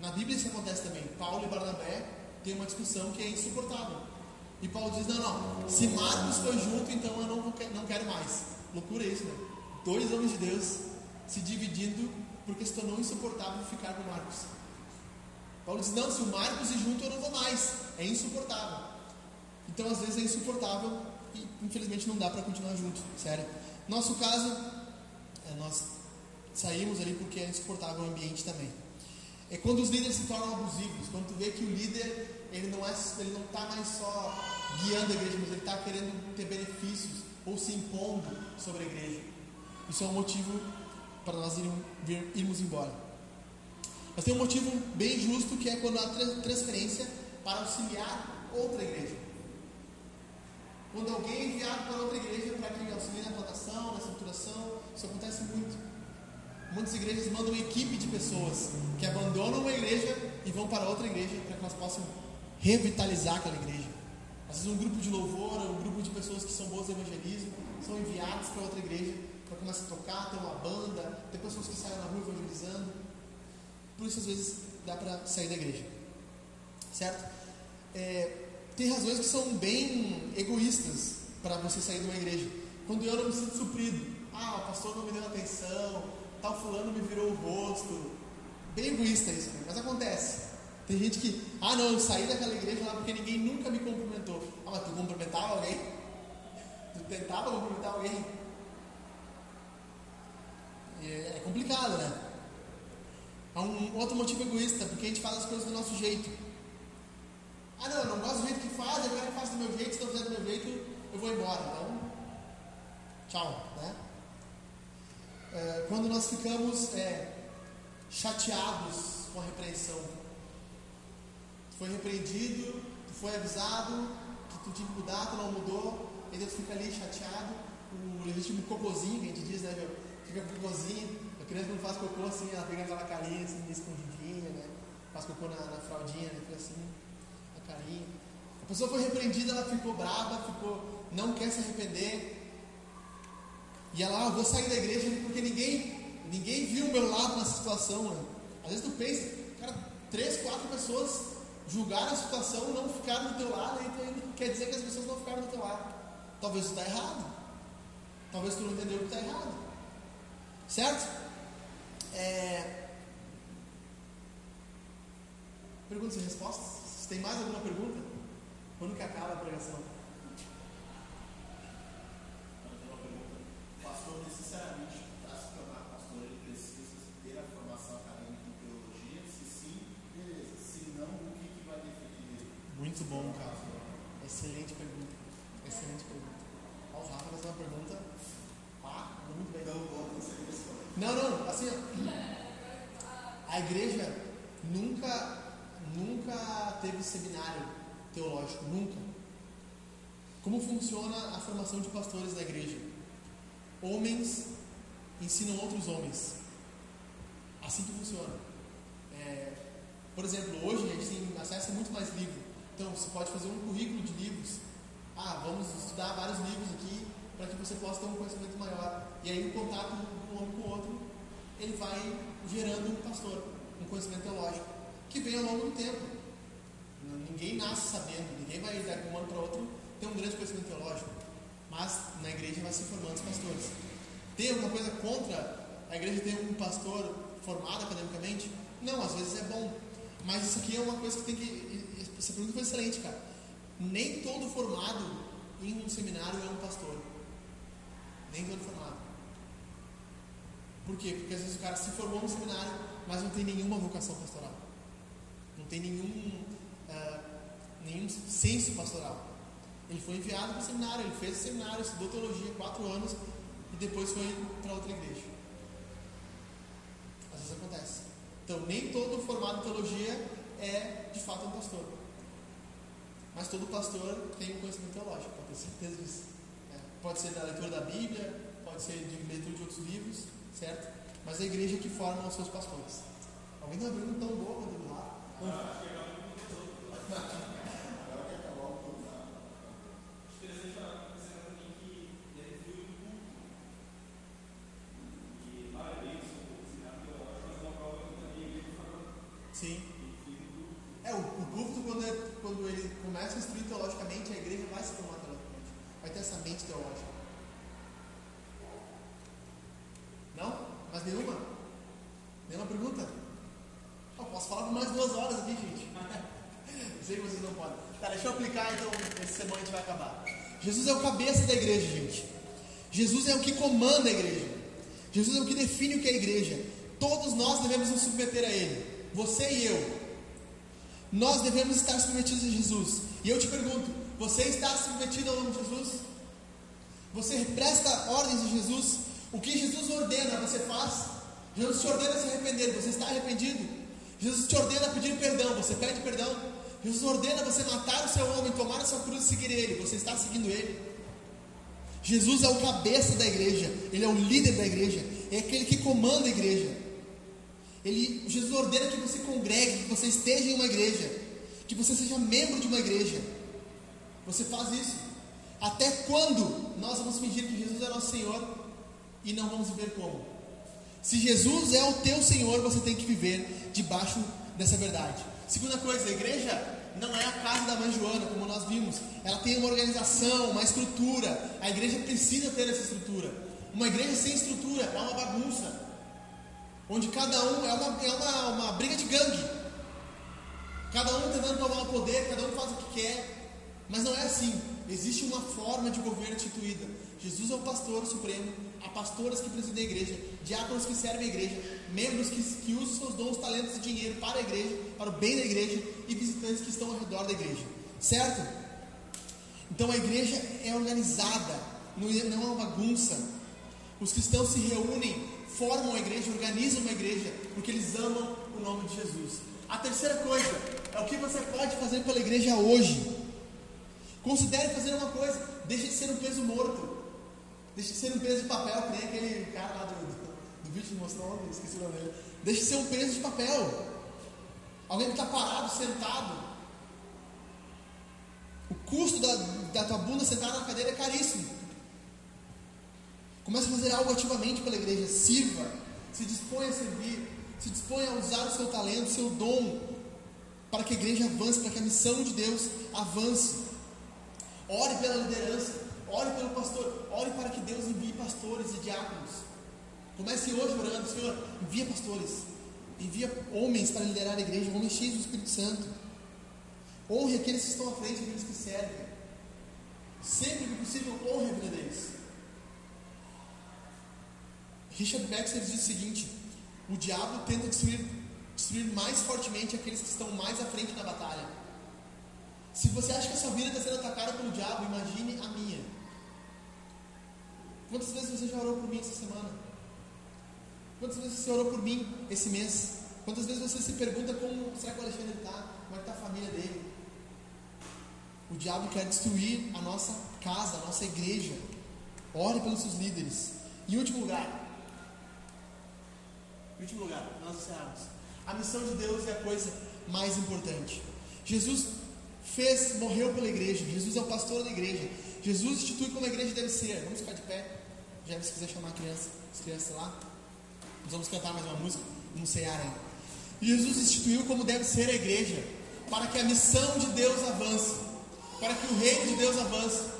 Speaker 1: Na Bíblia isso acontece também. Paulo e Barnabé têm uma discussão que é insuportável. E Paulo diz: Não, não, se Marcos foi junto, então eu não, não quero mais. Loucura isso, né? Dois homens de Deus se dividindo porque se tornou insuportável ficar com Marcos. Paulo diz: Não, se o Marcos ir junto, eu não vou mais. É insuportável. Então, às vezes, é insuportável e, infelizmente, não dá para continuar junto. Sério. Nosso caso, é, nós saímos ali porque é insuportável o ambiente também. é quando os líderes se tornam abusivos, quando tu vê que o líder ele não é, ele não está mais só guiando a igreja, mas ele está querendo ter benefícios ou se impondo sobre a igreja. Isso é um motivo para nós irmos embora. Mas tem um motivo bem justo que é quando há transferência para auxiliar outra igreja. Quando alguém é enviado para outra igreja para que auxilie na plantação, na estruturação, isso acontece muito. Muitas igrejas mandam uma equipe de pessoas que abandonam uma igreja e vão para outra igreja para que elas possam revitalizar aquela igreja. Às vezes um grupo de louvor, um grupo de pessoas que são boas evangelismo, são enviados para outra igreja para começar a tocar, ter uma banda, ter pessoas que saem na rua evangelizando. Por isso às vezes dá para sair da igreja. Certo? É, tem razões que são bem egoístas para você sair de uma igreja. Quando eu não me sinto suprido. Ah, o pastor não me deu atenção, tal fulano me virou o rosto. Bem egoísta isso, né? mas acontece. Tem gente que, ah não, eu saí daquela igreja lá porque ninguém nunca me cumprimentou. Ah, mas tu cumprimentava alguém? Tu tentava cumprimentar alguém? É, é complicado, né? Há um outro motivo egoísta, porque a gente faz as coisas do nosso jeito. Ah não, eu não gosto do jeito que faz, eu quero que faça do meu jeito, se não fizer do meu jeito, eu vou embora. Então, tchau, né? É, quando nós ficamos é, chateados com a repreensão, foi repreendido, tu foi avisado que tu tinha que mudar, tu não mudou, e Deus fica ali chateado, o legítimo cocôzinho, que a gente diz, né, fica com cocôzinho, a criança quando faz cocô assim, ela pega aquela carinha assim, escondidinha, né, faz cocô na, na fraldinha, né, assim, a carinha. A pessoa foi repreendida, ela ficou brava, ficou, não quer se arrepender, e ela, ah, vou sair da igreja porque ninguém, ninguém viu o meu lado nessa situação. Né? Às vezes tu pensa, cara, três, quatro pessoas julgaram a situação, não ficaram do teu lado, quer dizer que as pessoas não ficaram do teu lado. Talvez tu está errado. Talvez tu não entendeu que está errado. Certo? É... Perguntas e respostas? Se tem mais alguma pergunta? Quando que acaba a pregação?
Speaker 2: pastor necessariamente, para se tornar pastor, ele precisa ter a formação acadêmica em teologia? Se sim, beleza. Se não, o que, que vai definir ele?
Speaker 1: Muito bom, cara. Excelente pergunta. Excelente pergunta. Ó, o Rafa fez uma pergunta. Ah, muito bem. Não, não, assim, a igreja nunca, nunca teve seminário teológico, nunca. Como funciona a formação de pastores da igreja? Homens ensinam outros homens. Assim que funciona. É, por exemplo, hoje a gente tem acesso a muito mais livros. Então você pode fazer um currículo de livros. Ah, vamos estudar vários livros aqui para que você possa ter um conhecimento maior. E aí o contato um homem com o outro, ele vai gerando um pastor, um conhecimento teológico, que vem ao longo do tempo. Ninguém nasce sabendo, ninguém vai de um ano para outro ter um grande conhecimento teológico mas na igreja vai se formando os pastores. Tem alguma coisa contra a igreja ter um pastor formado academicamente? Não, às vezes é bom. Mas isso aqui é uma coisa que tem que. Essa pergunta foi excelente, cara. Nem todo formado em um seminário é um pastor. Nem todo formado. Por quê? Porque às vezes o cara se formou no seminário, mas não tem nenhuma vocação pastoral. Não tem nenhum, uh, nenhum senso pastoral. Ele foi enviado para o seminário, ele fez o seminário, estudou teologia quatro anos e depois foi para outra igreja. Às vezes acontece. Então, nem todo formado em teologia é de fato um pastor. Mas todo pastor tem um conhecimento teológico, pode ter certeza disso. É, pode ser da leitura da Bíblia, pode ser de leitura de outros livros, certo? Mas é a igreja que forma os seus pastores. Alguém está abrindo tão boa do lado? Ah, *laughs* Sim. É, o, o púlpito, quando, é, quando ele começa a instruir teologicamente, a igreja vai se formar teologicamente. Vai ter essa mente teológica. Não? Mais nenhuma? Nenhuma pergunta? Eu posso falar por mais duas horas aqui, gente. Sei que vocês não podem. Tá, deixa eu aplicar então. Esse semana a gente vai acabar. Jesus é o cabeça da igreja, gente. Jesus é o que comanda a igreja. Jesus é o que define o que é a igreja. Todos nós devemos nos submeter a Ele. você e eu, nós devemos estar submetidos a Jesus. E eu te pergunto: você está submetido ao nome de Jesus? Você presta ordens a Jesus? O que Jesus ordena, você faz? Jesus te ordena a se arrepender, você está arrependido? Jesus te ordena a pedir perdão, você pede perdão? Jesus ordena você matar o seu homem, tomar a sua cruz e seguir ele, você está seguindo ele? Jesus é o cabeça da igreja, ele é o líder da igreja, é aquele que comanda a igreja. Ele, Jesus ordena que você congregue, que você esteja em uma igreja, que você seja membro de uma igreja. Você faz isso. Até quando nós vamos fingir que Jesus é nosso Senhor e não vamos viver como? Se Jesus é o teu Senhor, você tem que viver debaixo dessa verdade. Segunda coisa, a igreja não é a casa da mãe Joana, como nós vimos. Ela tem uma organização, uma estrutura. A igreja precisa ter essa estrutura. Uma igreja sem estrutura é uma bagunça. Onde cada um é uma, é uma, uma briga de gangue. Cada um tentando tomar o poder, cada um faz o que quer. Mas não é assim. Existe uma forma de governo instituída. Jesus é o pastor supremo, há pastoras que presidem a igreja, diáconos que servem a igreja, membros que, que usam seus dons, talentos e dinheiro para a igreja, para o bem da igreja e visitantes que estão ao redor da igreja. Certo? Então a igreja é organizada, não é, é uma bagunça. Os cristãos se reúnem, formam a igreja, organizam uma igreja, porque eles amam o nome de Jesus. A terceira coisa é o que você pode fazer pela igreja hoje. Considere fazer uma coisa, deixe de ser um peso morto. Deixe de ser um peso de papel, que nem aquele cara lá do, do, do vídeo mostrou esqueci o nome dele. Deixe de ser um peso de papel. Alguém que está parado, sentado. O custo da, da tua bunda sentada na cadeira é caríssimo. Comece a fazer algo ativamente pela igreja. Sirva. Se disponha a servir. Se disponha a usar o seu talento, o seu dom. Para que a igreja avance, para que a missão de Deus avance. Ore pela liderança. Ore pelo pastor, ore para que Deus envie pastores e diáconos. Comece hoje orando, Senhor, envia pastores, envia homens para liderar a igreja, homens cheios do Espírito Santo. Honre aqueles que estão à frente, aqueles que servem. Sempre que possível, honre a vida deles. Richard Baxter diz o seguinte: o diabo tenta destruir, destruir mais fortemente aqueles que estão mais à frente na batalha. Se você acha que a sua vida está sendo atacada pelo diabo, imagine a minha. Quantas vezes você já orou por mim essa semana? Quantas vezes você orou por mim esse mês? Quantas vezes você se pergunta como será que o Alexandre está? Como é está a família dele? O diabo quer destruir a nossa casa, a nossa igreja. Ore pelos seus líderes. Em último lugar, em último lugar, nós encerramos. A missão de Deus é a coisa mais importante. Jesus fez, morreu pela igreja. Jesus é o pastor da igreja. Jesus institui como a igreja deve ser. Vamos ficar de pé. Já se quiser chamar a criança, as crianças lá. Nós vamos cantar mais uma música, um cear aí. Jesus instituiu como deve ser a igreja, para que a missão de Deus avance, para que o reino de Deus avance.